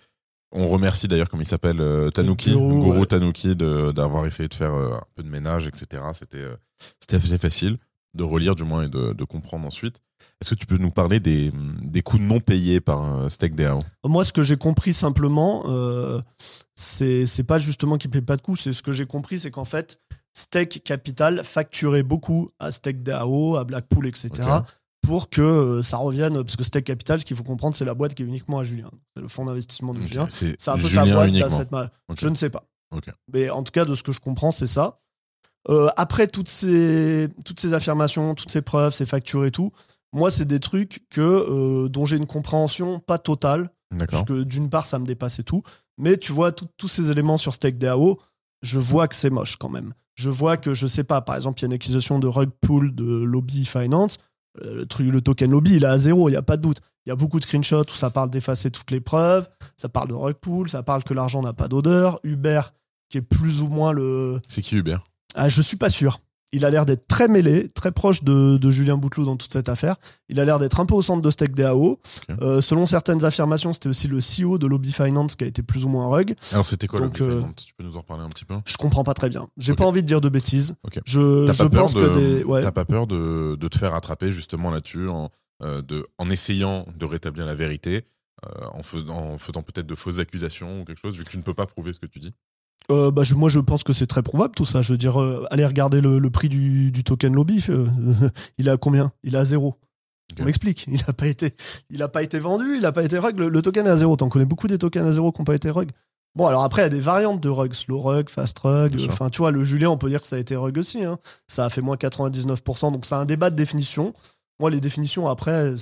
on remercie d'ailleurs, comme il s'appelle, Tanuki, Guru, Guru ouais. Tanuki, de- d'avoir essayé de faire un peu de ménage, etc. C'était c'était assez facile de relire du moins et de, de comprendre ensuite. Est-ce que tu peux nous parler des, des coûts non payés par euh, Stake DAO Moi, ce que j'ai compris simplement, euh, c'est pas justement qu'il paye pas de coûts. C'est ce que j'ai compris, c'est qu'en fait, Stake Capital facturait beaucoup à Stake DAO, à Blackpool, etc. Pour que euh, ça revienne. Parce que Stake Capital, ce qu'il faut comprendre, c'est la boîte qui est uniquement à Julien. C'est le fonds d'investissement de Julien. C'est un peu sa boîte uniquement. d'asset mal. Je ne sais pas. Mais en tout cas, de ce que je comprends, c'est ça. Euh, après toutes ces, toutes ces affirmations, toutes ces preuves, ces factures et tout, moi, c'est des trucs que, euh, dont j'ai une compréhension pas totale. Parce que d'une part, ça me dépasse et tout. Mais tu vois, tous ces éléments sur Stake DAO, je vois que c'est moche quand même. Je vois que, je sais pas, par exemple, il y a une acquisition de rug pool de Lobby Finance. Euh, Le, truc, le token Lobby, il est à zéro, il n'y a pas de doute. Il y a beaucoup de screenshots où ça parle d'effacer toutes les preuves. Ça parle de rug pool, ça parle que l'argent n'a pas d'odeur. Uber, qui est plus ou moins le. C'est qui Hubert Ah, je suis pas sûr. Il a l'air d'être très mêlé, très proche de, de Julien Bouteloup dans toute cette affaire. Il a l'air d'être un peu au centre de Stake DAO. Euh, selon certaines affirmations, c'était aussi le CEO de Lobby Finance qui a été plus ou moins rug. Alors c'était quoi Donc, le euh, Finance? Tu peux nous en reparler un petit peu? Je comprends pas très bien. J'ai pas envie de dire de bêtises. Je, T'as je pas peur pense de, que des. Ouais. t'as pas peur de, de te faire attraper justement là-dessus en, euh, de, en essayant de rétablir la vérité, en, fais- en faisant peut-être de fausses accusations ou quelque chose, vu que tu ne peux pas prouver ce que tu dis? Euh, bah, je- moi, je pense que c'est très probable tout ça. Je veux dire, euh, allez regarder le, le prix du, du token Lobby. euh, [LAUGHS] il est à combien? Il est à zéro. On m'explique. Il n'a pas été, il a pas été vendu, il n'a pas été rug. Le, le token est à zéro. T'en connais beaucoup des tokens à zéro qui n'ont pas été rug. Bon, alors après, il y a des variantes de rug, slow rug, fast rug. Enfin, tu vois, le Julien, on peut dire que ça a été rug aussi. hein. Ça a fait moins 99%. Donc, c'est un débat de définition. Moi, les définitions, après,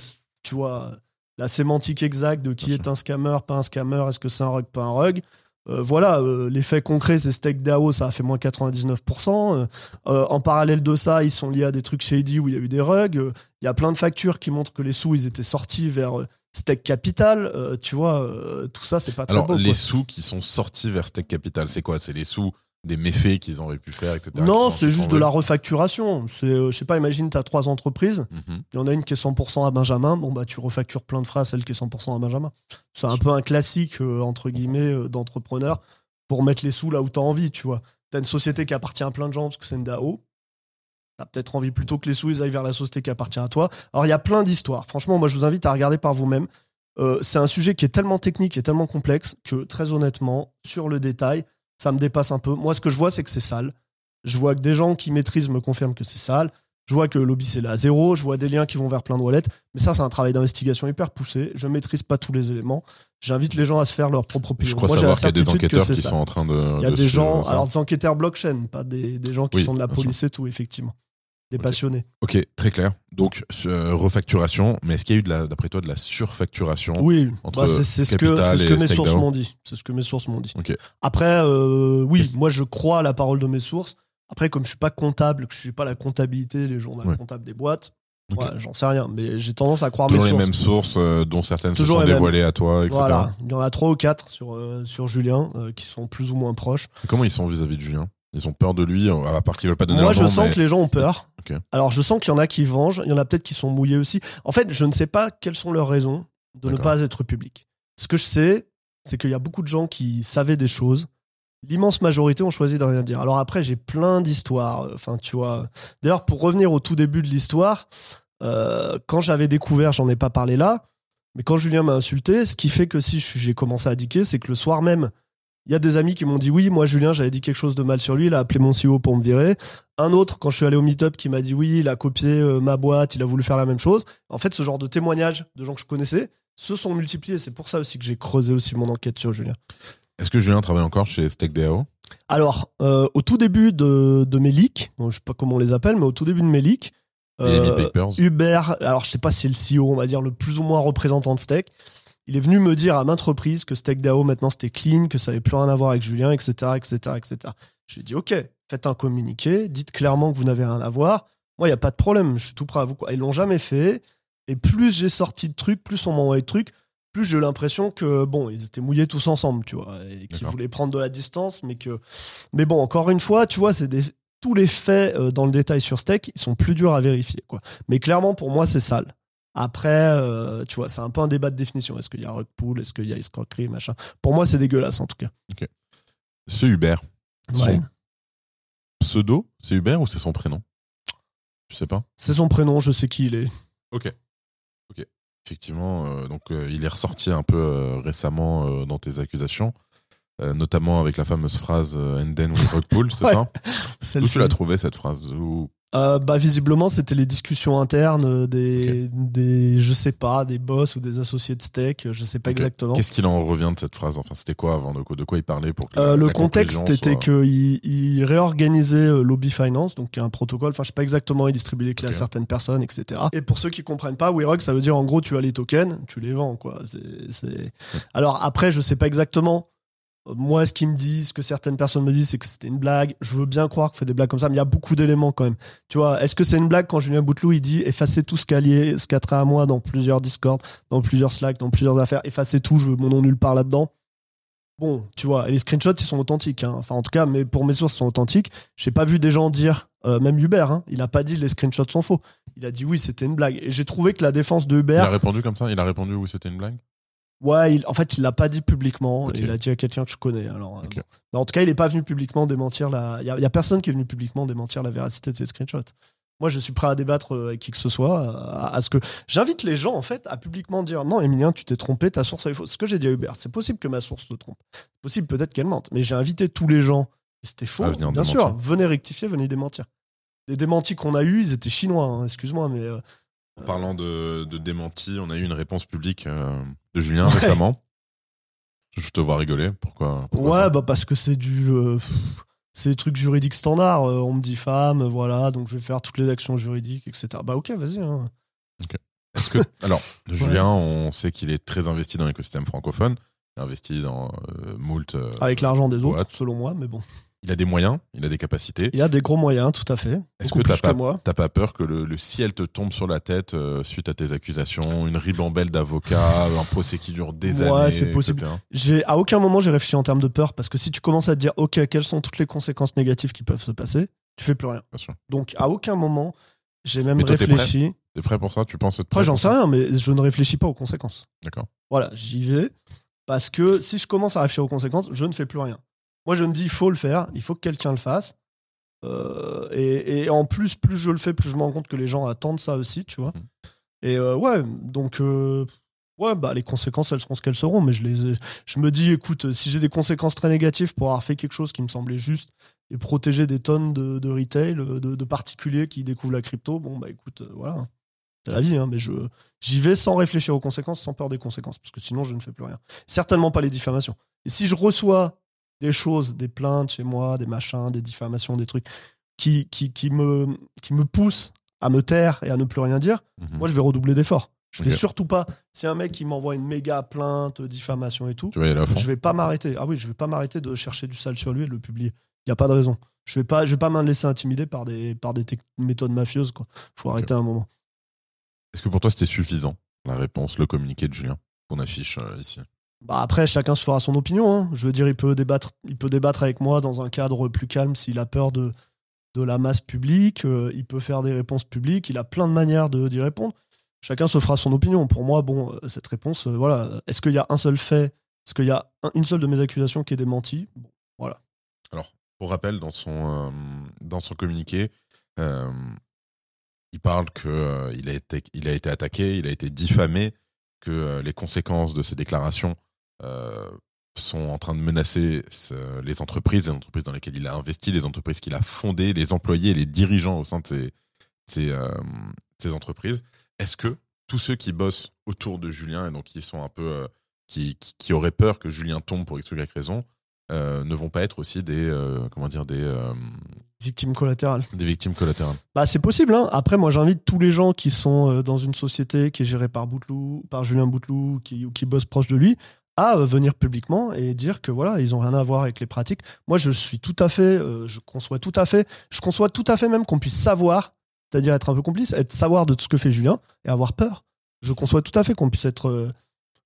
tu vois, la sémantique exacte de qui Bien est un scammer, pas un scammer, est-ce que c'est un rug, pas un rug. Euh, voilà, euh, les faits concrets, c'est Stake DAO, ça a fait moins 99%. Euh, en parallèle de ça, ils sont liés à des trucs shady où il y a eu des rugs. Il y a plein de factures qui montrent que les sous, ils étaient sortis vers Stake Capital. Tu vois, tout ça, c'est pas très Alors beau. les quoi. sous qui sont sortis vers Stake Capital, c'est quoi? C'est les sous des méfaits qu'ils auraient pu faire, etc. Non, c'est juste de la refacturation. C'est, euh, je sais pas, imagine, tu as trois entreprises. Mhm. Il y en a une qui est 100% à Benjamin. Bon, bah, tu refactures plein de phrases, celle qui est 100% à Benjamin. C'est un peu un classique, euh, entre guillemets, euh, d'entrepreneur pour mettre les sous là où tu as envie, tu vois. Tu as une société qui appartient à plein de gens parce que c'est une DAO. Tu as peut-être envie plutôt que les sous ils aillent vers la société qui appartient à toi. Alors, il y a plein d'histoires. Franchement, moi, je vous invite à regarder par vous-même. Euh, c'est un sujet qui est tellement technique et tellement complexe que, très honnêtement, sur le détail, ça me dépasse un peu. Moi, ce que je vois, c'est que c'est sale. Je vois que des gens qui maîtrisent me confirment que c'est sale. Je vois que le lobby c'est là à zéro. Je vois des liens qui vont vers plein de wallets. Mais ça, c'est un travail d'investigation hyper poussé. Je maîtrise pas tous les éléments. J'invite les gens à se faire leur propre opinion. Je crois Moi, savoir qu'il y a des enquêteurs qui ça. sont en train de. Il y a de des gens, alors des enquêteurs blockchain, pas des, des gens qui Oui, sont de la police et tout, effectivement. Des Ok. passionnés. Ok, très clair. Donc euh, refacturation, mais est-ce qu'il y a eu d'après toi de la surfacturation Oui, bah, c'est ce que, ce mes sources m'ont dit. C'est ce que mes sources m'ont dit. Après, euh, oui, moi je crois à la parole de mes sources. Après, comme je suis pas comptable, que je suis pas la comptabilité, les journaux Ouais. comptables des boîtes. Ouais, j'en sais rien, mais j'ai tendance à croire Toujours mes les sources. mêmes sources, euh, dont certaines Toujours se sont les mêmes. dévoilées à toi, etc. Voilà, il y en a trois ou quatre sur, euh, sur Julien euh, qui sont plus ou moins proches. Comment ils sont vis-à-vis de Julien? Ils ont peur de lui, euh, à part qu'ils veulent pas donner Moi, je nom, sens mais- que les gens ont peur. Alors, je sens qu'il y en a qui vengent, il y en a peut-être qui sont mouillés aussi. En fait, je ne sais pas quelles sont leurs raisons de ne pas être public. Ce que je sais, c'est qu'il y a beaucoup de gens qui savaient des choses. L'immense majorité ont choisi de rien dire. Alors après, j'ai plein d'histoires. Enfin, tu vois. D'ailleurs, pour revenir au tout début de l'histoire, euh, quand j'avais découvert, j'en ai pas parlé là, mais quand Julien m'a insulté, ce qui fait que si j'ai commencé à diquer, c'est que le soir même, il y a des amis qui m'ont dit oui, moi Julien, j'avais dit quelque chose de mal sur lui, il a appelé mon CEO pour me virer. Un autre, quand je suis allé au meet-up, qui m'a dit oui, il a copié euh, ma boîte, il a voulu faire la même chose. En fait, ce genre de témoignages de gens que je connaissais se sont multipliés. C'est pour ça aussi que j'ai creusé aussi mon enquête sur Julien. Est-ce que Julien travaille encore chez Steak DAO Alors, euh, au tout début de, de mes leaks, bon, je sais pas comment on les appelle, mais au tout début de mes leaks, euh, Papers. Hubert, alors je sais pas si c'est le CEO, on va dire le plus ou moins représentant de Steak, il est venu me dire à maintes reprises que Steak DAO maintenant c'était clean, que ça avait plus rien à voir avec Julien, etc., etc., etc. Je lui ai dit ok, faites un communiqué, dites clairement que vous n'avez rien à voir. Moi, il y a pas de problème, je suis tout prêt à vous. Ils l'ont jamais fait. Et plus j'ai sorti de trucs, plus on m'a envoyé de trucs, plus j'ai eu l'impression que bon, ils étaient mouillés tous ensemble, tu vois, et qu'ils voulaient prendre de la distance, mais que, mais bon, encore une fois, tu vois, c'est des tous les faits euh, dans le détail sur Steak, ils sont plus durs à vérifier, quoi. Mais clairement, pour moi, c'est sale. Après, euh, tu vois, c'est un peu un débat de définition. Est-ce qu'il y a rug pull? Est-ce qu'il y a escroquerie Machin? Pour moi, c'est dégueulasse, en tout cas. C'est Hubert. Son Ouais. pseudo, c'est Hubert ou c'est son prénom? Je sais pas. C'est son prénom, je sais qui il est. Effectivement, euh, donc euh, il est ressorti un peu récemment dans tes accusations, notamment avec la fameuse phrase "And then we rug pull", c'est [LAUGHS] Ouais. ça? Celle-ci. tu l'as trouvé cette phrase? Euh, bah, visiblement, c'était les discussions internes euh, des, des, je sais pas, des boss ou des associés de Steak, je sais pas exactement. Qu'est-ce qu'il en revient de cette phrase? Enfin, c'était quoi avant de quoi, de quoi il parlait pour que la- Euh, le la contexte était soit- qu'il il réorganisait euh, Lobby Finance, donc un protocole. Enfin, je sais pas exactement, il distribue les clés à certaines personnes, etc. Et pour ceux qui comprennent pas, WeRock, ça veut dire en gros, tu as les tokens, tu les vends, quoi. C'est- c'est- Alors après, je sais pas exactement. Moi, ce qu'ils me disent, ce que certaines personnes me disent, c'est que c'était une blague. Je veux bien croire qu'il fait des blagues comme ça, mais il y a beaucoup d'éléments quand même. Tu vois, est-ce que c'est une blague quand Julien Bouteloup il dit effacez tout ce lié, ce qui a trait à moi dans plusieurs Discord, dans plusieurs Slack, dans plusieurs affaires, effacez tout, je veux mon nom nulle part là-dedans. Bon, tu vois, et les screenshots ils sont authentiques. hein. Enfin, en tout cas, mais pour mes sources ils sont authentiques. J'ai pas vu des gens dire, euh, même Hubert, hein, il a pas dit les screenshots sont faux. Il a dit oui, c'était une blague. Et j'ai trouvé que la défense de Il a Hubert, répondu comme ça Il a répondu oui, c'était une blague ouais, il- en fait, il l'a pas dit publiquement. Il a dit à quelqu'un que je connais. Alors, euh, en tout cas, il est pas venu publiquement démentir la. Il y, a- il y a personne qui est venu publiquement démentir la véracité de ces screenshots. Moi, je suis prêt à débattre euh, avec qui que ce soit. À, à ce que j'invite les gens en fait à publiquement dire non, Emilien, tu t'es trompé, ta source est fausse. Ce que j'ai dit à Hubert, c'est possible que ma source se trompe. C'est possible peut-être qu'elle mente. Mais j'ai invité tous les gens. C'était faux. Bien démentir. sûr, venez rectifier, venez démentir. Les démentis qu'on a eus, ils étaient chinois. hein, Excuse-moi, mais euh, En parlant de, de démenti, on a eu une réponse publique euh, de Julien Ouais. récemment. Je te vois rigoler. Pourquoi, pourquoi Ouais, bah parce que c'est du. euh, c'est des trucs juridiques standards. euh, on me dit femme, voilà, donc je vais faire toutes les actions juridiques, etc. Bah ok, vas-y. hein. Est-ce que [LAUGHS] alors Julien, on sait qu'il est très investi dans l'écosystème francophone. Il est investi dans euh, moult. Avec l'argent des autres, selon moi, mais bon. Il a des moyens, il a des capacités. Il a des gros moyens, tout à fait. Est-ce que t'as pas, que pas peur que le, le ciel te tombe sur la tête euh, suite à tes accusations, une ribambelle d'avocats, [LAUGHS] un procès qui dure des Ouais, années, c'est possible. J'ai à aucun moment j'ai réfléchi en termes de peur parce que si tu commences à te dire ok quelles sont toutes les conséquences négatives qui peuvent se passer, tu fais plus rien. Bien sûr. Donc à aucun moment j'ai même Mais toi, t'es réfléchi. T'es prêt pour ça? Tu penses être prêt Après j'en sais rien, mais je ne réfléchis pas aux conséquences. D'accord. Voilà, j'y vais parce que si je commence à réfléchir aux conséquences, je ne fais plus rien. Moi je me dis il faut le faire, il faut que quelqu'un le fasse. Euh, et, et en plus, plus je le fais, plus je me rends compte que les gens attendent ça aussi, tu vois. Mhm. Et euh, ouais, donc euh, ouais, bah les conséquences elles seront ce qu'elles seront, mais je les, je me dis, écoute, si j'ai des conséquences très négatives pour avoir fait quelque chose qui me semblait juste et protéger des tonnes de, de retail, de, de particuliers qui découvrent la crypto, bon bah écoute, voilà, c'est la vie, hein, mais je j'y vais sans réfléchir aux conséquences, sans peur des conséquences, parce que sinon je ne fais plus rien. Certainement pas les diffamations. Et si je reçois des choses, des plaintes chez moi, des machins, des diffamations, des trucs qui, qui, qui, me, qui me poussent à me taire et à ne plus rien dire, Mhm. moi je vais redoubler d'efforts. Je vais Ok. surtout pas, si un mec qui m'envoie une méga plainte, diffamation et tout, je vais pas m'arrêter. Ah oui, je vais pas m'arrêter de chercher du sale sur lui et de le publier. Il y a pas de raison. Je vais pas, je vais pas me laisser intimider par des, par des méthodes mafieuses. Quoi. Faut arrêter un moment. Est-ce que pour toi c'était suffisant la réponse, le communiqué de Julien qu'on affiche euh, ici? Bah après, chacun se fera son opinion. hein. Je veux dire, il peut débattre, il peut débattre avec moi dans un cadre plus calme s'il a peur de, de la masse publique. euh, il peut faire des réponses publiques. Il a plein de manières d'y répondre. Chacun se fera son opinion. Pour moi, bon, euh, cette réponse, euh, voilà. Est-ce qu'il y a un seul fait? Est-ce qu'il y a un- une seule de mes accusations qui est démentie? Voilà. Alors, pour rappel, dans son, dans son communiqué, il parle qu'il il a, été, il a été attaqué, il a été diffamé, que les conséquences de ses déclarations sont en train de menacer ce- les entreprises, les entreprises dans lesquelles il a investi, les entreprises qu'il a fondées, les employés les dirigeants au sein de ces, ces, euh, ces entreprises. Est-ce que tous ceux qui bossent autour de Julien et donc qui sont un peu. euh, qui, qui, qui auraient peur que Julien tombe pour X ou Y raison, euh, ne vont pas être aussi des euh, comment dire des euh, Victime collatérale. des victimes collatérales? Bah, c'est possible. Hein. Après, moi, j'invite tous les gens qui sont euh, dans une société qui est gérée par Bouteloup, par Julien Bouteloup, qui, ou qui bossent proche de lui, à euh, venir publiquement et dire que voilà, ils ont rien à voir avec les pratiques. Moi, je suis tout à fait, euh, je conçois tout à fait, je conçois tout à fait même qu'on puisse savoir, c'est-à-dire être un peu complice, être savoir de tout ce que fait Julien et avoir peur. Je conçois tout à fait qu'on puisse être euh,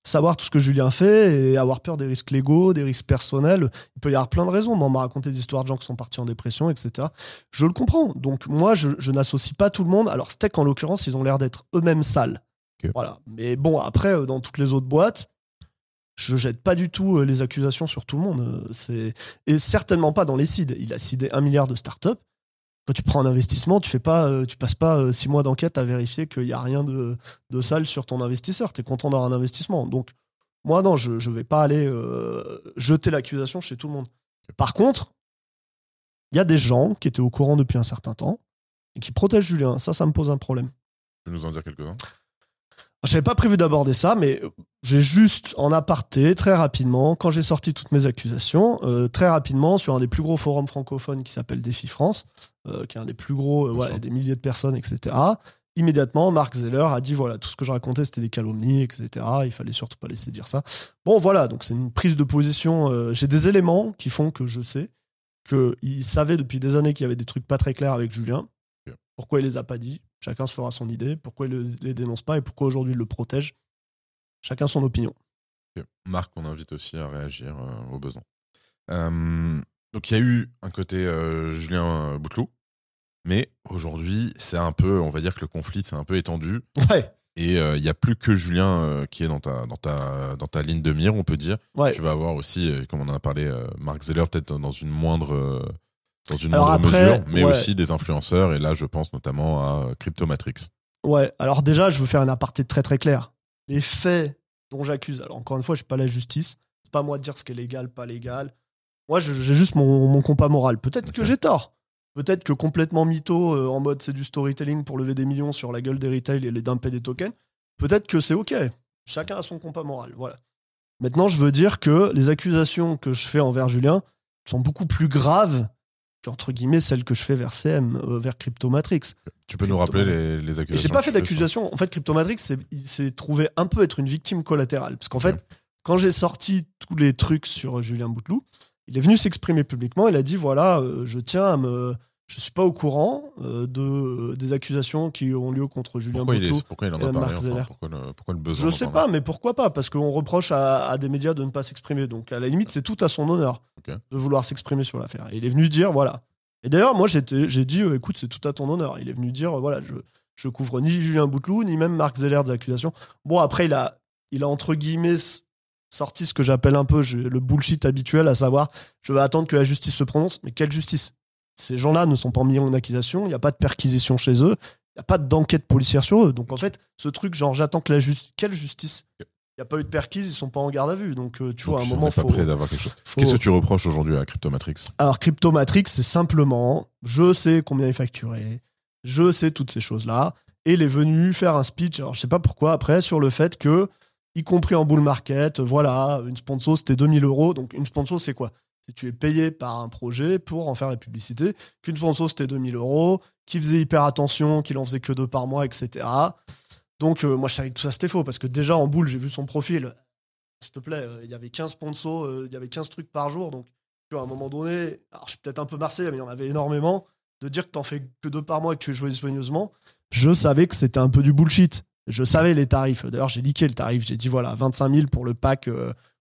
savoir tout ce que Julien fait et avoir peur des risques légaux, des risques personnels. Il peut y avoir plein de raisons. Moi, on m'a raconté des histoires de gens qui sont partis en dépression, etc. Je le comprends. Donc moi, je, je n'associe pas tout le monde. Alors Steak, en l'occurrence, ils ont l'air d'être eux-mêmes sales. Voilà. Mais bon, après, dans toutes les autres boîtes, je jette pas du tout euh, les accusations sur tout le monde. Euh, C'est et certainement pas dans les seeds. Il a seedé un milliard de startups. Quand tu prends un investissement, tu fais pas, euh, tu passes pas six mois d'enquête à vérifier qu'il y a rien de, de sale sur ton investisseur. Tu es content d'avoir un investissement. Donc moi, non, je ne vais pas aller jeter l'accusation chez tout le monde. Par contre, il y a des gens qui étaient au courant depuis un certain temps et qui protègent Julien. Ça, ça me pose un problème. Tu peux nous en dire quelques-uns? Je n'avais pas prévu d'aborder ça, mais j'ai juste en aparté, très rapidement, quand j'ai sorti toutes mes accusations, euh, très rapidement, sur un des plus gros forums francophones qui s'appelle Défi France, euh, qui est un des plus gros, euh, sûr. des milliers de personnes, etc. Immédiatement, Marc Zeller a dit voilà, tout ce que je racontais, c'était des calomnies, etc. Il fallait surtout pas laisser dire ça. Bon, voilà, donc c'est une prise de position. euh, j'ai des éléments qui font que je sais qu'il savait depuis des années qu'il y avait des trucs pas très clairs avec Julien. Pourquoi il les a pas dit? Chacun se fera son idée. Pourquoi il le- les dénonce pas et pourquoi aujourd'hui il le protège Chacun son opinion. Marc, on invite aussi à réagir euh, aux besoins. Euh, donc il y a eu un côté euh, Julien euh, Bouteloup, mais aujourd'hui c'est un peu, on va dire que le conflit s'est un peu étendu Ouais, et il n'y a plus que Julien qui est dans ta, dans, ta, dans ta ligne de mire, on peut dire. ouais. Tu vas avoir aussi, comme on en a parlé, Marc Zeller peut-être dans une moindre, dans une Alors moindre après, mesure, mais ouais. aussi des influenceurs. Et là, je pense notamment à Cryptomatrix. Ouais, alors déjà, je veux faire un aparté très très clair. Les faits dont j'accuse, alors encore une fois, je suis pas la justice, c'est pas à moi de dire ce qui est légal, pas légal. Moi, j'ai juste mon, mon compas moral. Peut-être que j'ai tort. Peut-être que complètement mytho, euh, en mode c'est du storytelling pour lever des millions sur la gueule des retail et les dumper des tokens. Peut-être que c'est ok. Chacun a son compas moral. Voilà. Maintenant, je veux dire que les accusations que je fais envers Julien sont beaucoup plus graves qu'entre guillemets celles que je fais vers CM, euh, vers Cryptomatrix. Tu peux nous rappeler les, les accusations j'ai pas fait d'accusation. En fait, Cryptomatrix, s'est trouvé un peu être une victime collatérale. Parce qu'en fait, quand j'ai sorti tous les trucs sur Julien Bouteloup, il est venu s'exprimer publiquement. Il a dit voilà, euh, je tiens à me. Je suis pas au courant euh, de, des accusations qui ont lieu contre Julien Pourquoi il, Bouteloup. est, pourquoi il en a parlé Marc enfin, Zeller. pourquoi, le, pourquoi le besoin Je sais pas, mais pourquoi pas Parce qu'on reproche à, à des médias de ne pas s'exprimer. Donc, à la limite, c'est tout à son honneur de vouloir s'exprimer sur l'affaire. Il est venu dire voilà. Et d'ailleurs, moi, j'ai dit euh, écoute, c'est tout à ton honneur. Il est venu dire euh, voilà, je, je couvre ni Julien Bouteloup, ni même Marc Zeller des accusations. Bon, après, il a, il a entre guillemets sorti ce que j'appelle un peu le bullshit habituel, à savoir je vais attendre que la justice se prononce. Mais quelle justice? Ces gens-là ne sont pas mis en accusation, il n'y a pas de perquisition chez eux, il n'y a pas d'enquête policière sur eux. Donc en fait, ce truc, genre j'attends que la justice. Quelle justice? Il n'y a pas eu de perquise, ils sont pas en garde à vue. Donc euh, tu vois, à un moment, faut. prêt d'avoir quelque chose. faut- Qu'est-ce que tu reproches aujourd'hui à Cryptomatrix? Alors, Cryptomatrix, c'est simplement, je sais combien est facturé, je sais toutes ces choses-là, et il est venu faire un speech, alors je sais pas pourquoi, après, sur le fait que, y compris en bull market, voilà, une sponsor, c'était 2000 euros. Donc, une sponsor, c'est quoi? C'est tu es payé par un projet pour en faire la publicité, qu'une sponsor, c'était 2000 euros, qui faisait hyper attention, qu'il en faisait que deux par mois, etc. Donc, euh, moi, je savais que tout ça, c'était faux, parce que déjà, en boule, j'ai vu son profil. S'il te plaît, euh, il y avait 15 sponsors, euh, il y avait 15 trucs par jour, donc tu vois, à un moment donné, alors je suis peut-être un peu marseillais, mais il y en avait énormément, de dire que t'en fais que deux par mois et que tu jouais soigneusement, je savais que c'était un peu du bullshit. Je savais les tarifs. D'ailleurs, j'ai liqué le tarif. J'ai dit voilà, 25 000 pour le pack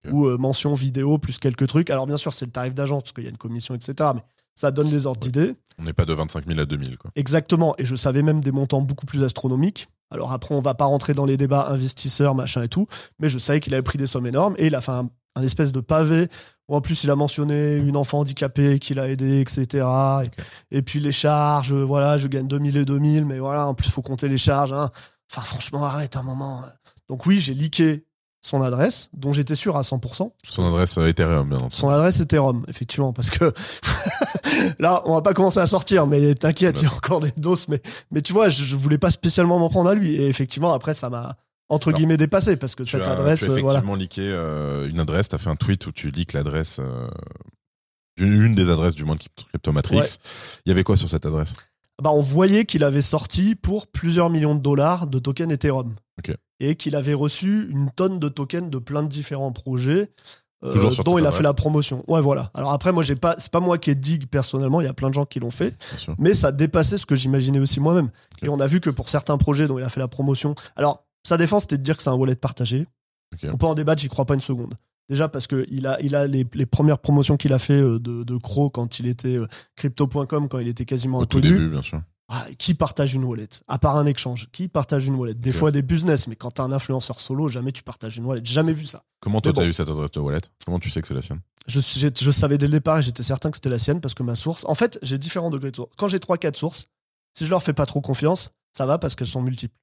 euh, ou euh, mention vidéo plus quelques trucs. Alors bien sûr, c'est le tarif d'agent parce qu'il y a une commission, etc. Mais ça donne des ordres d'idées. On n'est pas de 25 000 à 2000, quoi. Exactement. Et je savais même des montants beaucoup plus astronomiques. Alors après, on va pas rentrer dans les débats investisseurs, machin et tout. Mais je savais qu'il avait pris des sommes énormes et il a fait un, un espèce de pavé en plus il a mentionné une enfant handicapée qu'il a aidé, etc. Et, et puis les charges, voilà, je gagne 2000 et 2000, mais voilà, en plus, il faut compter les charges. hein. Enfin, franchement, arrête un moment. Donc oui, j'ai leaké son adresse, dont j'étais sûr à 100%. Son adresse euh, Ethereum, bien entendu. Son adresse Ethereum, effectivement, parce que [LAUGHS] là, on va pas commencer à sortir, mais t'inquiète, il y a encore des doses, mais, mais tu vois, je, je voulais pas spécialement m'en prendre à lui. Et effectivement, après, ça m'a entre Alors, guillemets dépassé parce que cette as, adresse, tu as euh, voilà. effectivement leaké euh, une adresse, tu as fait un tweet où tu leaks l'adresse, euh, d'une une des adresses du moins de Crypto- Cryptomatrix. Ouais. Il y avait quoi sur cette adresse? Bah, on voyait qu'il avait sorti pour plusieurs millions de dollars de tokens Ethereum. Ok. Et qu'il avait reçu une tonne de tokens de plein de différents projets. euh, dont il a fait la promotion. Ouais, voilà. Alors après, moi, j'ai pas, c'est pas moi qui ai dig personnellement. Il y a plein de gens qui l'ont fait, mais ça dépassait ce que j'imaginais aussi moi-même. Et on a vu que pour certains projets dont il a fait la promotion, alors sa défense c'était de dire que c'est un wallet partagé. Ok. On peut en débattre, j'y crois pas une seconde. Déjà parce que il a, il a les, les premières promotions qu'il a fait euh, de, de Crow quand il était euh, crypto.com, quand il était quasiment Au tout début, bien sûr. Ah, qui partage une wallet? À part un échange, qui partage une wallet? Des fois des business, mais quand t'es un influenceur solo, jamais tu partages une wallet. Jamais vu ça. Comment toi, bon. t'as eu cette adresse de wallet? Comment tu sais que c'est la sienne? Je, savais dès le départ et j'étais certain que c'était la sienne parce que ma source. En fait, j'ai différents degrés de source. Quand j'ai 3-4 sources, si je leur fais pas trop confiance, ça va parce qu'elles sont multiples.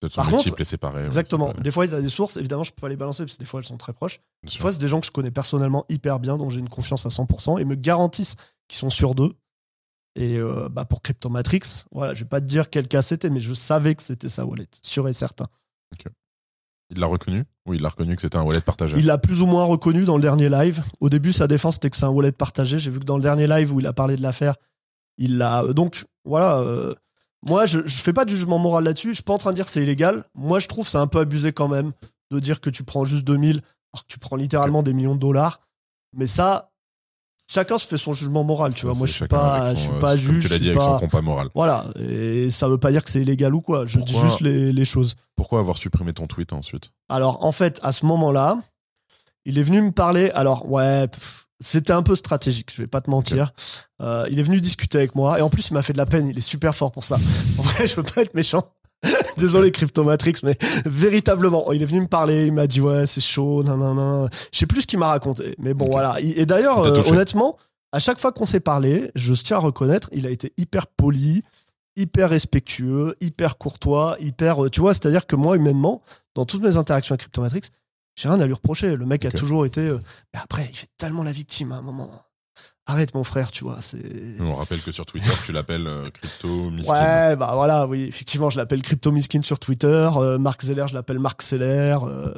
Peut-être sont Par multiples contre- et séparées. Exactement. Des fois, il y a des sources, évidemment, je peux pas les balancer parce que des fois, elles sont très proches. bien Des sûr. fois, c'est des gens que je connais personnellement hyper bien, dont j'ai une confiance à 100% et me garantissent qu'ils sont sûrs d'eux. Et euh, bah, pour Cryptomatrix, voilà, je vais pas te dire quel cas c'était, mais je savais que c'était sa wallet, sûr et certain. Il l'a reconnu? Oui, il l'a reconnu que c'était un wallet partagé. Il l'a plus ou moins reconnu dans le dernier live. Au début, sa défense c'était que c'est un wallet partagé. J'ai vu que dans le dernier live où il a parlé de l'affaire, il l'a. Donc voilà. euh, moi, je, je fais pas de jugement moral là-dessus. Je suis pas en train de dire que c'est illégal. Moi, je trouve que c'est un peu abusé quand même de dire que tu prends juste 2000 alors que tu prends littéralement des millions de dollars. Mais ça, chacun se fait son jugement moral. Tu vois, moi, je suis pas, je suis euh, pas juge. tu l'as dit avec son pas- compas moral. Voilà. Et ça veut pas dire que c'est illégal ou quoi. Je dis juste les, choses. Pourquoi avoir supprimé ton tweet ensuite? Alors, en fait, à ce moment-là, il est venu me parler. Alors, ouais, c'était un peu stratégique, je vais pas te mentir. Euh, il est venu discuter avec moi. Et en plus, il m'a fait de la peine. Il est super fort pour ça. [LAUGHS] En vrai, je veux pas être méchant. [LAUGHS] Désolé, Cryptomatrix, mais véritablement, il est venu me parler. Il m'a dit, ouais, c'est chaud, nanana. Je sais plus ce qu'il m'a raconté. Mais bon, voilà. Et d'ailleurs, euh, honnêtement, à chaque fois qu'on s'est parlé, je tiens à reconnaître, il a été hyper poli, hyper respectueux, hyper courtois, hyper. euh, Tu vois, c'est-à-dire que moi, humainement, dans toutes mes interactions avec Cryptomatrix, j'ai rien à lui reprocher. Le mec a toujours été. euh, Mais après, il fait tellement la victime à un moment. Arrête, mon frère, tu vois. C'est. On rappelle que sur Twitter, tu l'appelles euh, Crypto Miskin. Ouais, bah voilà, oui, effectivement, je l'appelle Crypto Miskin sur Twitter. euh, Marc Zeller, je l'appelle Marc Seller. Euh,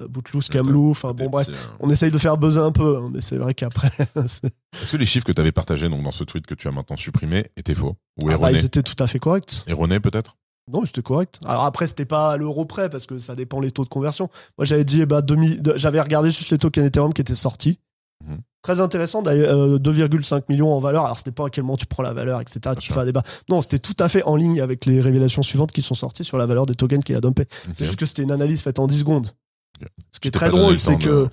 Camelou. Enfin, bon, bref. euh, On essaye de faire buzzer un peu, hein, mais c'est vrai qu'après. [LAUGHS] Est-ce que les chiffres que tu avais partagés donc, dans ce tweet que tu as maintenant supprimé étaient faux Ou Ah bah, erronés ils étaient tout à fait corrects. Erronés peut-être Non, c'était correct. Alors après, c'était pas à l'euro près parce que ça dépend les taux de conversion. Moi, j'avais dit, eh ben, 2000 de- j'avais regardé juste les tokens Ethereum qui étaient sortis. Mhm. Très intéressant, d'ailleurs, euh, 2,5 millions en valeur. Alors, c'était pas à quel moment tu prends la valeur, etc. Tu sûr. fais un débat. Non, c'était tout à fait en ligne avec les révélations suivantes qui sont sorties sur la valeur des tokens qu'il a dumpé. C'est juste que c'était une analyse faite en 10 secondes. Ce qui est très drôle, le c'est que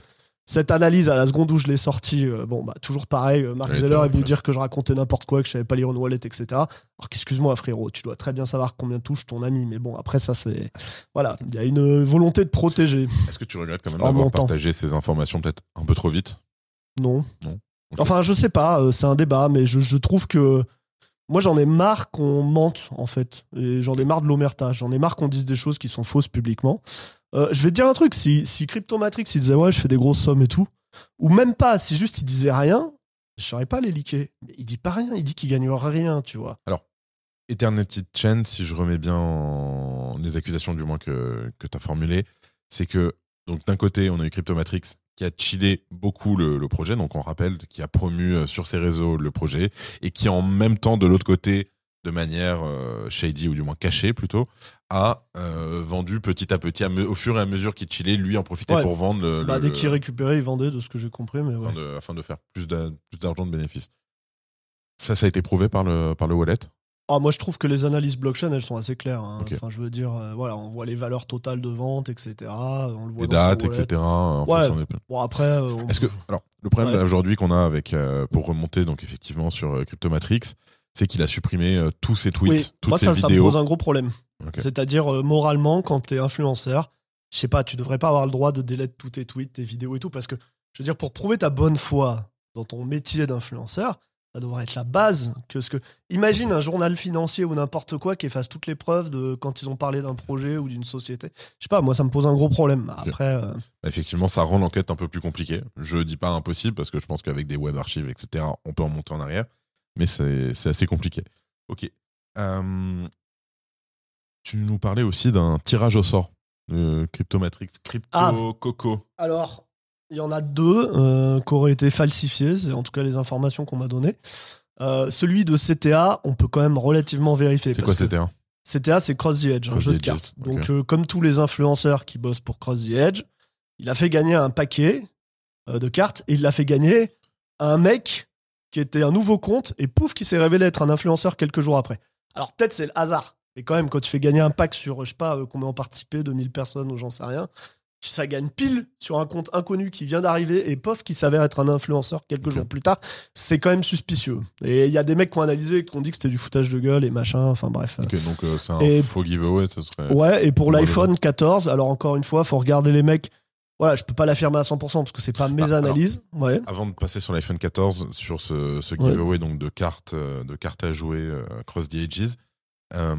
cette analyse, à la seconde où je l'ai sortie, euh, bon, bah, toujours pareil, euh, Mark Elle Zeller est venu en dire que je racontais n'importe quoi, que je savais pas lire une wallet, etc. Alors qu'excuse-moi, frérot, tu dois très bien savoir combien touche ton ami, mais bon, après ça, c'est. Voilà, il y a une volonté de protéger. Est-ce que tu regrettes quand même d'avoir partagé ces informations peut-être un peu trop vite? Non. Ok. Enfin, je sais pas, euh, c'est un débat, mais je, je trouve que. Moi, j'en ai marre qu'on mente, en fait. Et j'en ai marre de l'omerta. J'en ai marre qu'on dise des choses qui sont fausses publiquement. Euh, je vais te dire un truc. Si, si Cryptomatrix, il disait, ouais, je fais des grosses sommes et tout, ou même pas, si juste il disait rien, je saurais pas les. Mais il dit pas rien. Il dit qu'il gagnera rien, tu vois. Eternity Chain, si je remets bien en- les accusations du moins que, que tu as formulées, c'est que donc d'un côté, on a eu Cryptomatrix qui a chillé beaucoup le, le projet, donc on rappelle, qui a promu euh, sur ses réseaux le projet, et qui en même temps, de l'autre côté, de manière euh, shady ou du moins cachée plutôt, a euh, vendu petit à petit, à me- au fur et à mesure qu'il chillait, lui en profitait Ouais. pour vendre le, Bah, le- dès qu'il récupérait, il vendait, de ce que j'ai compris. Mais ouais. afin, de, afin de faire plus d'a- plus d'argent de bénéfices. Ça, ça a été prouvé par le, par le wallet Ah, moi, je trouve que les analyses blockchain, elles sont assez claires. hein. Enfin, je veux dire, euh, voilà, on voit les valeurs totales de vente, etc. On le voit Les dates, etc. en Ouais. des- Bon, après, euh, on- Est-ce que alors le problème Ouais. aujourd'hui qu'on a avec euh, pour remonter donc effectivement sur Cryptomatrix, c'est qu'il a supprimé tous ses tweets, oui, toutes moi, ses ça, ça me vidéos. pose un gros problème. C'est-à-dire, moralement, quand t'es influenceur, je sais pas, tu devrais pas avoir le droit de délai tous tes tweets, tes vidéos et tout, parce que, je veux dire, pour prouver ta bonne foi dans ton métier d'influenceur, ça devrait être la base. Que ce que... Imagine un journal financier ou n'importe quoi qui efface toutes les preuves de quand ils ont parlé d'un projet ou d'une société. Je sais pas, moi, ça me pose un gros problème. Après, euh, Bah, Effectivement, ça rend l'enquête un peu plus compliquée. Je dis pas impossible parce que je pense qu'avec des web archives, etc., on peut en monter en arrière, mais c'est c'est assez compliqué. Ok. Euh, tu nous parlais aussi d'un tirage au sort de Cryptomatrix, Crypto Ah. Coco. Alors, il y en a deux euh, qui auraient été falsifiés, c'est en tout cas les informations qu'on m'a données. Euh, celui de CTA, on peut quand même relativement vérifier. C'est quoi que un CTA, c'est Cross the Edge, un jeu de cartes. Donc, euh, comme tous les influenceurs qui bossent pour Cross the Edge, il a fait gagner un paquet de cartes et il l'a fait gagner à un mec qui était un nouveau compte et pouf, qui s'est révélé être un influenceur quelques jours après. Alors, peut-être c'est le hasard. Mais quand même, quand tu fais gagner un pack sur, je sais pas, combien ont participé, 2000 personnes ou j'en sais rien, ça gagne pile sur un compte inconnu qui vient d'arriver et pof, qui s'avère être un influenceur quelques jours plus tard. C'est quand même suspicieux. Et il y a des mecs qui ont analysé, qui ont dit que c'était du foutage de gueule et machin. Enfin bref. Ok, donc euh, c'est un Et- faux giveaway, ce serait. Ouais, et pour l'iPhone 14, alors encore une fois, faut regarder les mecs. Voilà, je peux pas l'affirmer à 100% parce que c'est pas mes Ah, alors- analyses. Ouais. Avant de passer sur l'iPhone 14, sur ce, ce Ouais. giveaway donc de cartes, euh, de cartes à jouer euh, Cross the Ages, euh,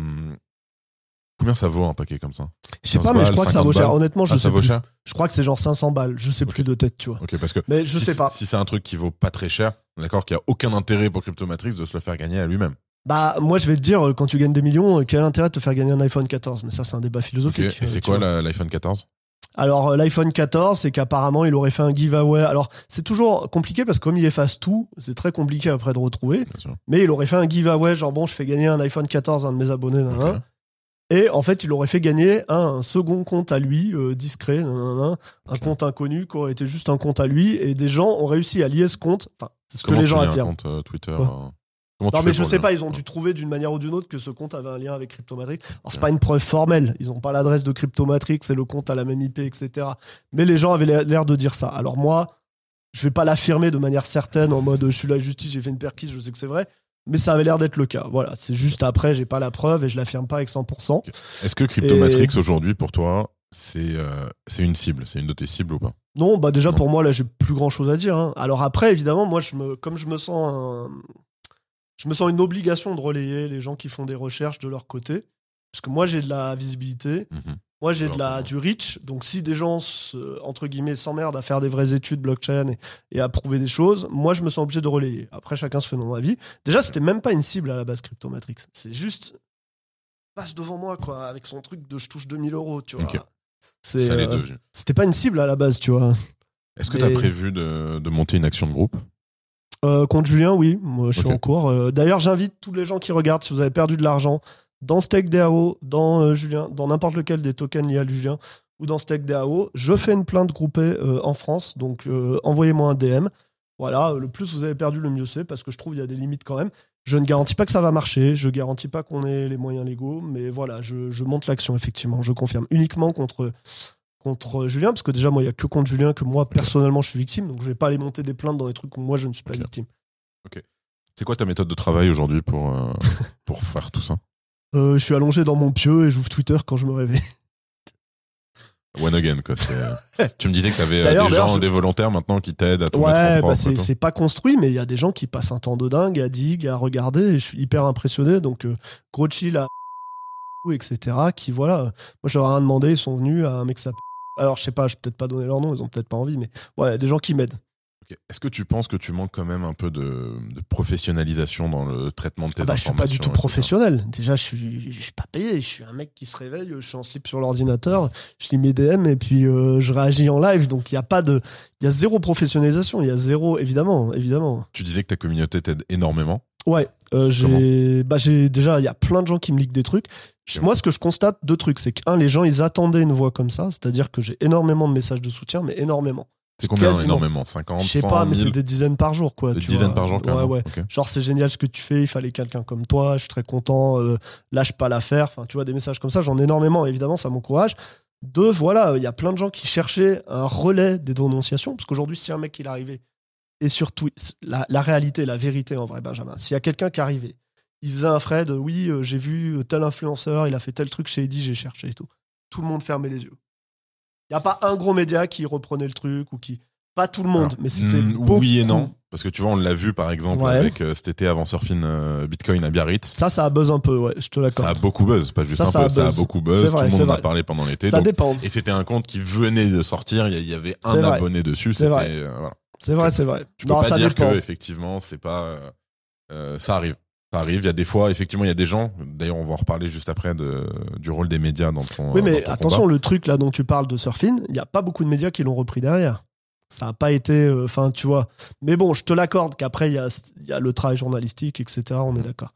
combien ça vaut un paquet comme ça? Je sais 15 pas, mais je crois que ça 50 vaut cher. Honnêtement, je Ah, sais plus. cher? Je crois que c'est genre 500 balles. Je sais plus de tête, tu vois. Ok, parce que Mais je si sais c'est- pas. Si c'est un truc qui vaut pas très cher, d'accord qu'il n'y a aucun intérêt pour Cryptomatrix de se le faire gagner à lui-même. Bah, moi, je vais te dire, euh, quand tu gagnes des millions, euh, quel intérêt de te faire gagner un iPhone 14 Mais ça, c'est un débat philosophique. Et c'est euh, tu quoi l'iPhone 14 Alors, l'iPhone 14, c'est qu'apparemment, il aurait fait un giveaway. Alors, c'est toujours compliqué parce que comme il efface tout, c'est très compliqué après de retrouver. Mais il aurait fait un giveaway, genre bon, je fais gagner un iPhone 14 à un de mes abonnés, nan, nan. Et en fait, il aurait fait gagner un, un second compte à lui, euh, discret, nan, nan, nan, un compte inconnu qui aurait été juste un compte à lui. Et des gens ont réussi à lier ce compte. Enfin, c'est ce que les tu gens un affirment. compte euh, Twitter Ouais. euh, Comment Non, mais je sais pas, ils ont dû trouver d'une manière ou d'une autre que ce compte avait un lien avec Cryptomatrix. Alors, c'est Ok. pas une preuve formelle. Ils ont pas l'adresse de Cryptomatrix et le compte à la même IP, etc. Mais les gens avaient l'air de dire ça. Alors, moi, je vais pas l'affirmer de manière certaine en mode je suis la justice, j'ai fait une perquise, je sais que c'est vrai. Mais ça avait l'air d'être le cas. Voilà. C'est juste après, j'ai pas la preuve et je l'affirme pas avec 100%. Est-ce que Cryptomatrix aujourd'hui pour toi c'est euh, c'est une cible, c'est une de tes cibles ou pas? Non, bah déjà Non. pour moi là j'ai plus grand chose à dire. hein. Alors après évidemment moi je me comme je me sens un- je me sens une obligation de relayer les gens qui font des recherches de leur côté parce que moi j'ai de la visibilité, Mhm. Moi j'ai de la vraiment. du reach. Donc si des gens se- entre guillemets s'emmerdent à faire des vraies études blockchain et, et à prouver des choses, moi je me sens obligé de relayer. Après chacun se fait son avis. Déjà c'était même pas une cible à la base Cryptomatrix. C'est juste passe devant moi quoi avec son truc de je touche 2000 euros tu vois. Ok. C'est euh, c'était pas une cible à la base tu vois. Est-ce que tu as prévu de, de monter une action de groupe? Euh, contre Julien, oui, moi je suis en cours. Euh, D'ailleurs, j'invite tous les gens qui regardent, si vous avez perdu de l'argent, dans StakeDAO, dans euh, Julien, dans n'importe lequel des tokens liés à Julien ou dans StakeDAO, je fais une plainte groupée euh, en France, donc euh, envoyez-moi un DM. Voilà, le plus vous avez perdu, le mieux c'est, parce que je trouve qu'il y a des limites quand même. Je ne garantis pas que ça va marcher, je garantis pas qu'on ait les moyens légaux, mais voilà, je, je monte l'action, effectivement, je confirme. Uniquement contre, contre Julien, parce que déjà, moi, il n'y a que contre Julien que moi, personnellement, je suis victime, donc je vais pas aller monter des plaintes dans des trucs où moi, je ne suis pas Ok. victime. C'est quoi ta méthode de travail aujourd'hui pour, euh, pour faire tout ça? Je suis allongé dans mon pieu et j'ouvre Twitter quand je me réveille. [LAUGHS] One again, quoi. c'est- [LAUGHS] tu me disais que tu avais D'ailleurs, des gens, je- des volontaires maintenant qui t'aident à tout Ouais, bah c'est pas construit, mais il y a des gens qui passent un temps de dingue à dig, à regarder, et je suis hyper impressionné. Donc, euh, gros chill à [LAUGHS] etc. Qui, voilà, moi je leur ai rien demandé, ils sont venus à un mec qui s'appelle. Alors, je sais pas, je peux peut-être pas donner leur nom, ils ont peut-être pas envie, mais ouais, des gens qui m'aident. Est-ce que tu penses que tu manques quand même un peu de, de professionnalisation dans le traitement de tes Ah bah, je suis informations pas du tout professionnel. Déjà, je suis, je suis pas payé. Je suis un mec qui se réveille, je suis en slip sur l'ordinateur, je lis mes DM et puis euh, je réagis en live. Donc, il y a pas de, il y a zéro professionnalisation. Il y a zéro, évidemment, évidemment. Tu disais que ta communauté t'aide énormément. Ouais, euh, j'ai bah, j'ai déjà il y a plein de gens qui me liquent des trucs. Je-. Moi ce que je constate deux trucs, c'est que un les gens ils attendaient une voix comme ça, c'est-à-dire que j'ai énormément de messages de soutien mais énormément. C'est combien Quasiment. énormément 50, Je sais 100, pas, mais 1000 c'est des dizaines par jour, quoi. Des tu dizaines vois. par jour, Ouais, carrément. ouais. Genre, c'est génial ce que tu fais, il fallait quelqu'un comme toi, je suis très content, euh, lâche pas l'affaire. Enfin, tu vois, des messages comme ça, j'en ai énormément, évidemment, ça m'encourage. Deux, voilà, il y a plein de gens qui cherchaient un relais des dénonciations, parce qu'aujourd'hui, si un mec il arrivait, et surtout, la, la réalité, la vérité en vrai, Benjamin, s'il y a quelqu'un qui arrivait, il faisait un Fred, oui, euh, j'ai vu tel influenceur, il a fait tel truc chez Eddie, j'ai cherché et tout. Tout le monde fermait les yeux. Il n'y a pas un gros média qui reprenait le truc ou qui. Pas tout le monde, Alors, mais c'était. mm, beaucoup. Oui et non. Parce que tu vois, on l'a vu par exemple Ouais. avec euh, cet été avant Surfing euh, Bitcoin à Biarritz. Ça, ça a buzz un peu, ouais, je te Ça l'accorde. a beaucoup buzz, pas juste Ça, un ça peu, a ça a beaucoup buzz. Tout le monde en a parlé pendant l'été. Ça donc- dépend. Et c'était un compte qui venait de sortir. Il y, avait un C'est vrai. abonné dessus. C'est C'était vrai. euh, voilà. C'est vrai, c'est vrai. Tu peux Non, pas ça dire dépend. que effectivement c'est pas. euh, ça arrive. Ça arrive. Il y a des fois, effectivement, il y a des gens. D'ailleurs, on va en reparler juste après de, du rôle des médias dans ton. Oui, dans mais ton attention, combat. le truc là dont tu parles de Surfing, il n'y a pas beaucoup de médias qui l'ont repris derrière. Ça n'a pas été. euh, Enfin, tu vois. Mais bon, je te l'accorde qu'après, il y a, il y a le travail journalistique, etc. On est d'accord.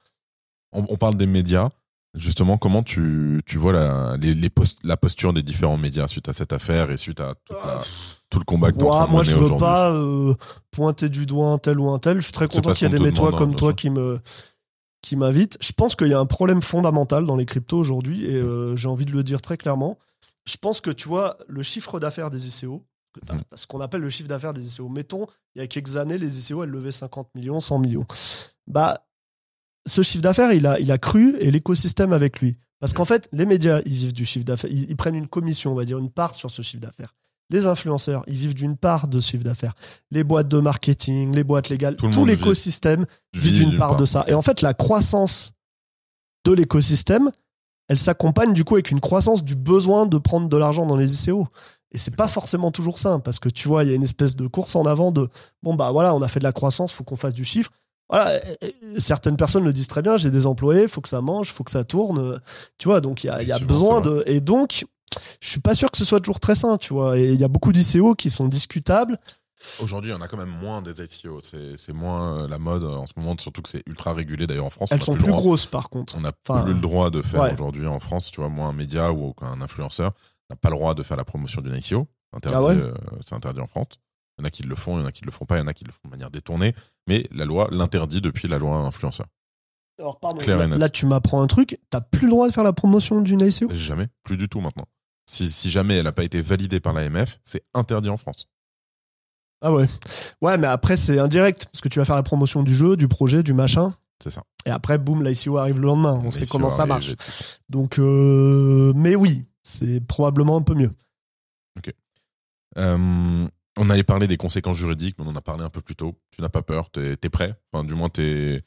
On, on parle des médias. Justement, comment tu, tu vois la, les, les post- la posture des différents médias suite à cette affaire et suite à toute la- tout le combat que tu Ouais, moi, je veux pas euh, pointer du doigt un tel ou un tel. Je suis très content qu'il y ait des métois comme toi qui me qui m'invitent. Je pense qu'il y a un problème fondamental dans les cryptos aujourd'hui et euh, j'ai envie de le dire très clairement. Je pense que tu vois le chiffre d'affaires des ICO, t'as- Mm. ce qu'on appelle le chiffre d'affaires des ICO. Mettons, il y a quelques années, les ICO elles levaient 50 millions, 100 millions. Bah, ce chiffre d'affaires, il a, il a cru et l'écosystème avec lui. Parce qu'en fait, les médias, ils vivent du chiffre d'affaires. Ils, ils prennent une commission, on va dire, une part sur ce chiffre d'affaires. Les influenceurs, ils vivent d'une part de ce chiffre d'affaires. Les boîtes de marketing, les boîtes légales, Tout vit. l'écosystème vit d'une part de ça. Et en fait, la croissance de l'écosystème, elle s'accompagne du coup avec une croissance du besoin de prendre de l'argent dans les ICO. Et c'est pas forcément toujours simple parce que tu vois, il y a une espèce de course en avant de bon bah voilà, on a fait de la croissance, faut qu'on fasse du chiffre. Voilà, certaines personnes le disent très bien, j'ai des employés, faut que ça mange, faut que ça tourne, tu vois, donc il y a, y besoin de et donc je suis pas sûr que ce soit toujours très sain, tu vois, et il y a beaucoup d'ICO qui sont discutables. Aujourd'hui, il y en a quand même moins des ICO. C'est c'est moins euh, la mode euh, en ce moment, surtout que c'est ultra régulé. D'ailleurs, en France, on Elles sont plus grosses par contre. On n'a Enfin, plus le droit de faire ouais. aujourd'hui en France, tu vois, moi, un média ou un influenceur n'a pas le droit de faire la promotion d'une ICO. Interdit, Ah ouais euh, c'est interdit en France. Il y en a qui le font, il y en a qui le font pas, il y en a qui le font de manière détournée. Mais la loi l'interdit depuis la loi influenceur. Alors pardon, là, là, tu m'apprends un truc, t'as plus le droit de faire la promotion d'une ICO Jamais, plus du tout maintenant. Si, si jamais elle n'a pas été validée par l'AMF, c'est interdit en France. Ah ouais. Ouais, mais après, c'est indirect. Parce que tu vas faire la promotion du jeu, du projet, du machin. C'est ça. Et après, boum, l'ICO arrive le lendemain. On sait comment ça marche. Donc, euh, mais oui, c'est probablement un peu mieux. Euh, on allait parler des conséquences juridiques, mais on en a parlé un peu plus tôt. Tu n'as pas peur, t'es es prêt? Enfin, du moins, t'es.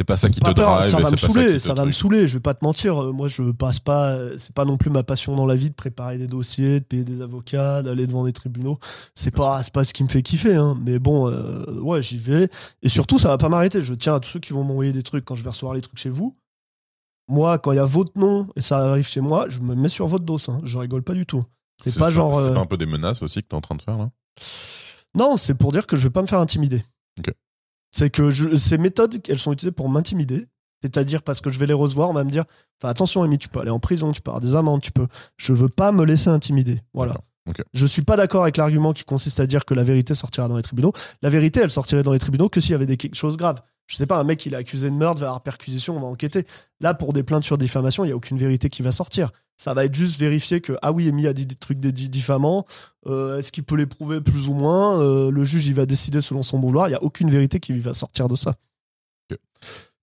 C'est pas ça qui Pas te peur, drive. ça va me saouler, ça va me saouler. Je vais pas te mentir. Euh, Moi, je passe pas. euh, C'est pas non plus ma passion dans la vie de préparer des dossiers, de payer des avocats, d'aller devant des tribunaux. C'est pas, c'est pas ce qui me fait kiffer. Hein. Mais bon, euh, ouais, j'y vais. Et surtout, ça va pas m'arrêter. Je tiens à tous ceux qui vont m'envoyer des trucs quand je vais recevoir les trucs chez vous. Moi, quand il y a votre nom et ça arrive chez moi, je me mets sur votre dos. Hein. Je rigole pas du tout. C'est pas ça- genre. C'est pas un peu des menaces aussi que t'es en train de faire là? Non, c'est pour dire que je vais pas me faire intimider. Ok. C'est que je, ces méthodes, elles sont utilisées pour m'intimider. C'est-à-dire parce que je vais les recevoir, on va me dire attention, Amy, tu peux aller en prison, tu peux avoir des amendes, tu peux. Je veux pas me laisser intimider. Voilà. Je suis pas d'accord avec l'argument qui consiste à dire que la vérité sortira dans les tribunaux. La vérité, elle sortirait dans les tribunaux que s'il y avait des quelque chose grave. Je sais pas, un mec il est accusé de meurtre, va avoir perquisition, on va enquêter. Là, pour des plaintes sur diffamation, il y a aucune vérité qui va sortir. Ça va être juste vérifier que ah oui, Amy a dit des trucs des diffamants. Euh, Est-ce qu'il peut les prouver plus ou moins? Euh, Le juge, il va décider selon son vouloir. Il y a aucune vérité qui va sortir de ça.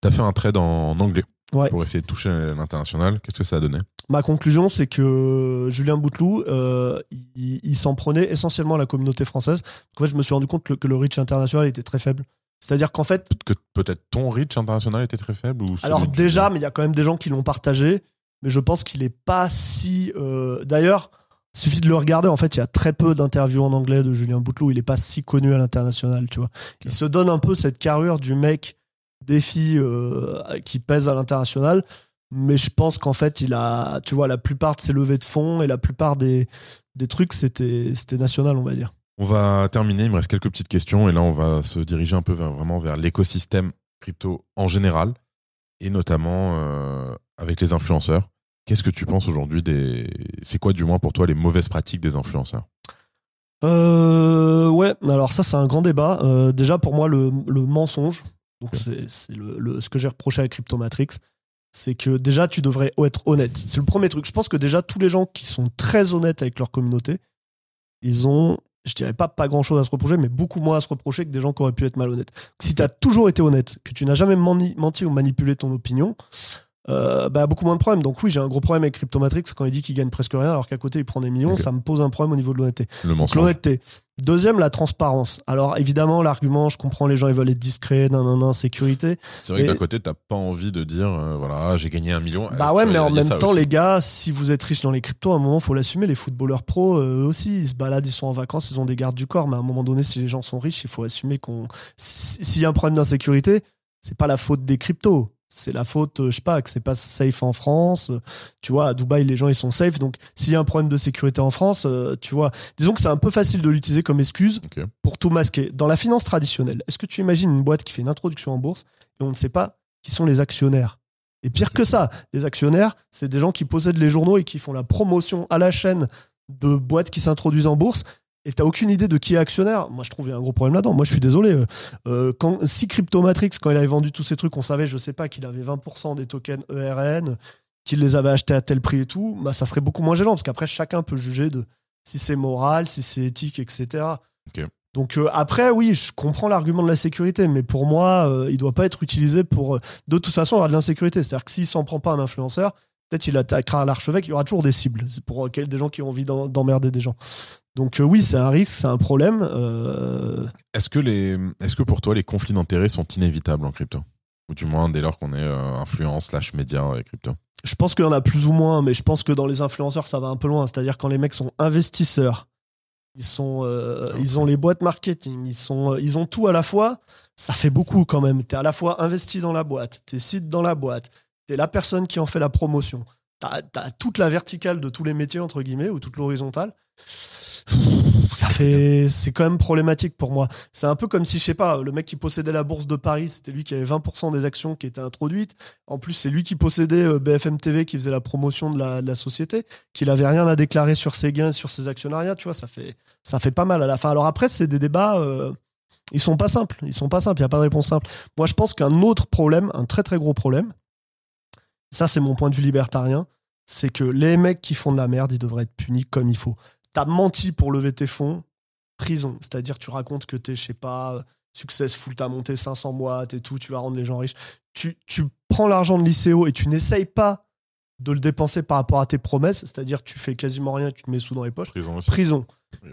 T'as fait un trade en anglais Ouais. pour essayer de toucher l'international. Qu'est-ce que ça a donné? Ma conclusion, c'est que Julien Bouteloup, euh, il, il s'en prenait essentiellement à la communauté française. En fait, je me suis rendu compte que, que le reach international était très faible. C'est-à-dire qu'en fait, Que peut-être ton reach international était très faible ou alors déjà, mais il y a quand même des gens qui l'ont partagé, mais je pense qu'il est pas si. euh, D'ailleurs, il suffit de le regarder. En fait, il y a très peu d'interviews en anglais de Julien Bouteloup. Il est pas si connu à l'international, tu vois. Il se donne un peu cette carrure du mec défi euh, qui pèse à l'international. Mais je pense qu'en fait, il a, tu vois, la plupart de ses levées de fonds et la plupart des, des trucs, c'était, c'était national, on va dire. On va terminer, il me reste quelques petites questions et là on va se diriger un peu vers, vraiment vers l'écosystème crypto en général et notamment euh, avec les influenceurs. Qu'est-ce que tu penses aujourd'hui des... C'est quoi du moins pour toi les mauvaises pratiques des influenceurs? Euh, ouais, alors ça, c'est un grand débat. Euh, déjà, pour moi, le, le mensonge, donc c'est c'est le, le- ce que j'ai reproché à Cryptomatrix, c'est que déjà, tu devrais être honnête. C'est le premier truc. Je pense que déjà, tous les gens qui sont très honnêtes avec leur communauté, ils ont, je dirais pas pas grand chose à se reprocher, mais beaucoup moins à se reprocher que des gens qui auraient pu être malhonnêtes. Si tu as toujours été honnête, que tu n'as jamais menti ou manipulé ton opinion, euh, bah, beaucoup moins de problèmes. Donc oui, j'ai un gros problème avec Cryptomatrix quand il dit qu'il gagne presque rien alors qu'à côté il prend des millions, ça me pose un problème au niveau de l'honnêteté. Le Donc mensonge. l'honnêteté. Deuxième, la transparence. Alors évidemment, l'argument, je comprends, les gens ils veulent être discrets, nan, nan, nan, sécurité. C'est vrai que Mais- d'un côté, t'as pas envie de dire, euh, voilà, j'ai gagné un million. Bah Euh, ouais, tu mais en même temps, aussi. les gars, si vous êtes riches dans les cryptos, à un moment, faut l'assumer. Les footballeurs pros, eux aussi, ils se baladent, ils sont en vacances, ils ont des gardes du corps. Mais à un moment donné, si les gens sont riches, il faut assumer qu'on. si- S'il y a un problème d'insécurité, c'est pas la faute des cryptos. C'est la faute, euh, je sais pas, que c'est pas safe en France. Tu vois, à Dubaï, les gens, ils sont safe. Donc, s'il y a un problème de sécurité en France, euh, tu vois, disons que c'est un peu facile de l'utiliser comme excuse pour tout masquer. Dans la finance traditionnelle, est-ce que tu imagines une boîte qui fait une introduction en bourse et on ne sait pas qui sont les actionnaires? Et pire que ça, les actionnaires, c'est des gens qui possèdent les journaux et qui font la promotion à la chaîne de boîtes qui s'introduisent en bourse. Et t'as aucune idée de qui est actionnaire. Moi, je trouve qu'il y a un gros problème là-dedans. Moi, je suis désolé. Euh, euh, quand, si Cryptomatrix, quand il avait vendu tous ces trucs, on savait, je sais pas, qu'il avait 20% des tokens ERN, qu'il les avait achetés à tel prix et tout, bah, ça serait beaucoup moins gênant parce qu'après, chacun peut juger de si c'est moral, si c'est éthique, etc. Donc euh, après, oui, je comprends l'argument de la sécurité, mais pour moi, euh, il doit pas être utilisé pour. euh, de toute façon, il y aura de l'insécurité. C'est-à-dire que s'il s'en prend pas un influenceur, peut-être il attaquera l'archevêque. Il y aura toujours des cibles. C'est pour euh, des gens qui ont envie d'emmerder des gens. Donc euh, oui, c'est un risque, c'est un problème. euh, Est-ce que, les... Est-ce que pour toi, les conflits d'intérêts sont inévitables en crypto? Ou du moins, dès lors qu'on est euh, influence, slash média et crypto? Je pense qu'il y en a plus ou moins, mais je pense que dans les influenceurs, ça va un peu loin. C'est-à-dire quand les mecs sont investisseurs, ils sont, euh, Ah, ils ont les boîtes marketing, ils sont, ils ont tout à la fois. Ça fait beaucoup quand même. T'es à la fois investi dans la boîte, t'es site dans la boîte, t'es la personne qui en fait la promotion. T'as as toute la verticale de tous les métiers entre guillemets ou toute l'horizontale. Ça fait, c'est quand même problématique pour moi. C'est un peu comme si, je sais pas, le mec qui possédait la bourse de Paris, c'était lui qui avait 20% des actions qui étaient introduites. En plus, c'est lui qui possédait euh, BFM TV, qui faisait la promotion de la, de la société, qu'il avait rien à déclarer sur ses gains, sur ses actionnariats. Tu vois, ça fait, ça fait pas mal à la fin. Alors après, c'est des débats. euh, ils sont pas simples. Ils sont pas simples. Il y a pas de réponse simple. Moi, je pense qu'un autre problème, un très très gros problème, ça c'est mon point de vue libertarien, c'est que les mecs qui font de la merde, ils devraient être punis comme il faut. T'as menti pour lever tes fonds, prison. C'est-à-dire, tu racontes que t'es, je sais pas, successful, t'as monté 500 boîtes et tout, tu vas rendre les gens riches. Tu, tu prends l'argent de l'ICO et tu n'essayes pas de le dépenser par rapport à tes promesses, c'est-à-dire tu fais quasiment rien, tu te mets sous dans les poches. Prison aussi. Prison.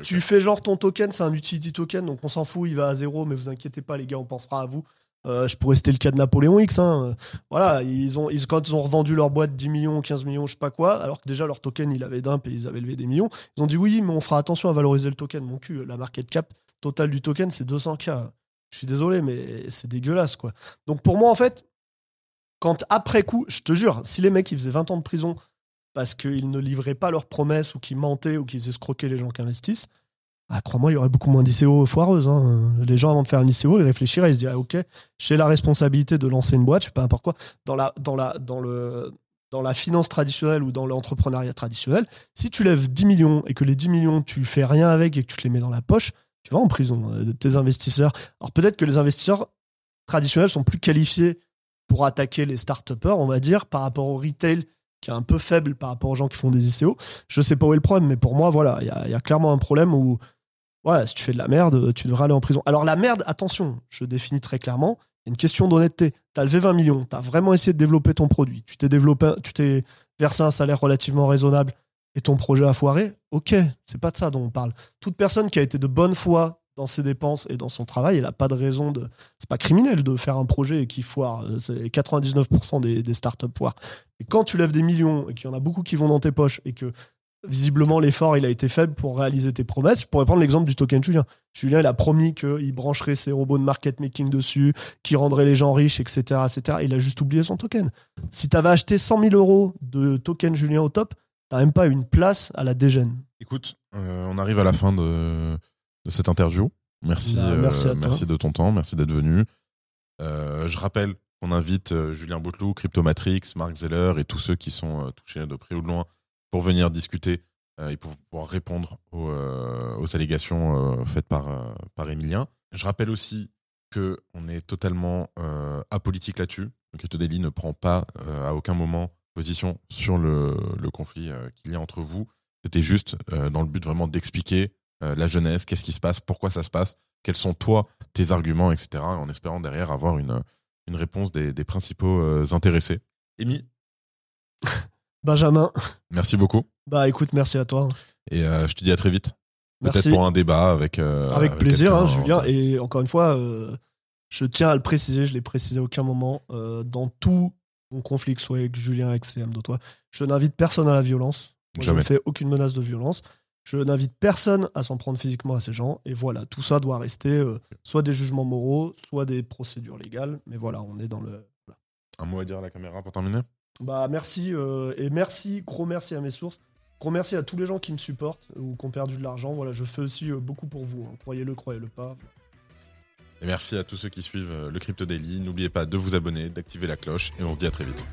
Tu fais genre ton token, c'est un utility token, donc on s'en fout, il va à zéro, mais vous inquiétez pas, les gars, on pensera à vous. Euh, je pourrais citer le cas de Napoléon X. hein. Voilà, ils ont, ils, quand ils ont revendu leur boîte 10 millions, 15 millions, je sais pas quoi, alors que déjà leur token, il avait dump et ils avaient levé des millions, ils ont dit oui, mais on fera attention à valoriser le token. Mon cul, la market cap totale du token, c'est 200K. Je suis désolé, mais c'est dégueulasse, quoi. Donc pour moi, en fait, quand après coup, je te jure, si les mecs, ils faisaient 20 ans de prison parce qu'ils ne livraient pas leurs promesses ou qu'ils mentaient ou qu'ils escroquaient les gens qui investissent, ah, crois-moi, il y aurait beaucoup moins d'ICO foireuses. hein. Les gens, avant de faire une ICO, ils réfléchiraient, ils se diraient, OK, j'ai la responsabilité de lancer une boîte, je sais pas n'importe quoi. Dans la, dans, la, dans, le, dans la finance traditionnelle ou dans l'entrepreneuriat traditionnel, si tu lèves 10 millions et que les 10 millions, tu fais rien avec et que tu te les mets dans la poche, tu vas en prison euh, de tes investisseurs. Alors peut-être que les investisseurs traditionnels sont plus qualifiés pour attaquer les start-upers, on va dire, par rapport au retail qui est un peu faible par rapport aux gens qui font des ICO. Je sais pas où est le problème, mais pour moi, voilà, il y a clairement un problème où, voilà, si tu fais de la merde, tu devrais aller en prison. Alors la merde, attention, je définis très clairement, il y a une question d'honnêteté. Tu as levé 20 millions, tu as vraiment essayé de développer ton produit, tu t'es développé, tu t'es versé un salaire relativement raisonnable et ton projet a foiré, ok, c'est pas de ça dont on parle. Toute personne qui a été de bonne foi dans ses dépenses et dans son travail, elle n'a pas de raison de. C'est pas criminel de faire un projet qui foire. C'est 99% des, des startups foirent. Et quand tu lèves des millions et qu'il y en a beaucoup qui vont dans tes poches et que visiblement l'effort il a été faible pour réaliser tes promesses, je pourrais prendre l'exemple du token Julien. Julien, il a promis qu'il brancherait ses robots de market making dessus, qu'il rendrait les gens riches, etc., etc. Il a juste oublié son token. Si tu avais acheté 100 000 euros de token Julien au top, t'as même pas une place à la dégène. Écoute, euh, on arrive à la fin de, de cette interview. Merci, Bah, merci euh, merci de ton temps, merci d'être venu. Euh, je rappelle qu'on invite Julien Bouteloup, Cryptomatrix, Marc Zeller et tous ceux qui sont touchés de près ou de loin pour venir discuter euh, et pour pouvoir répondre aux, euh, aux allégations euh, faites par, par Emilien. Je rappelle aussi que on est totalement apolitique là-dessus. Crypto Daily ne prend pas à aucun moment position sur le, conflit qu'il y a entre vous. C'était juste dans le but vraiment d'expliquer la jeunesse, qu'est-ce qui se passe, pourquoi ça se passe, quels sont toi tes arguments, etc. En espérant derrière avoir une, une réponse des, des principaux intéressés. Amy, Benjamin, merci beaucoup. bah écoute, merci à toi. Et euh, je te dis à très vite. Peut-être pour un débat avec. euh, Avec plaisir, hein. Julien. Et encore une fois, euh, je tiens à le préciser, je l'ai précisé à aucun moment, dans tout mon conflit, que ce soit avec Julien, avec CM, de toi, je n'invite personne à la violence. Moi, je ne fais aucune menace de violence. Je n'invite personne à s'en prendre physiquement à ces gens. Et voilà, tout ça doit rester soit des jugements moraux, soit des procédures légales. Mais voilà, on est dans le. voilà. Un mot à dire à la caméra pour terminer? Bah merci euh, et merci, gros merci à mes sources. Gros merci à tous les gens qui me supportent ou qui ont perdu de l'argent. Voilà, je fais aussi euh, beaucoup pour vous. hein. Croyez-le, croyez-le pas. Et merci à tous ceux qui suivent euh, le Crypto Daily. N'oubliez pas de vous abonner, d'activer la cloche et on se dit à très vite.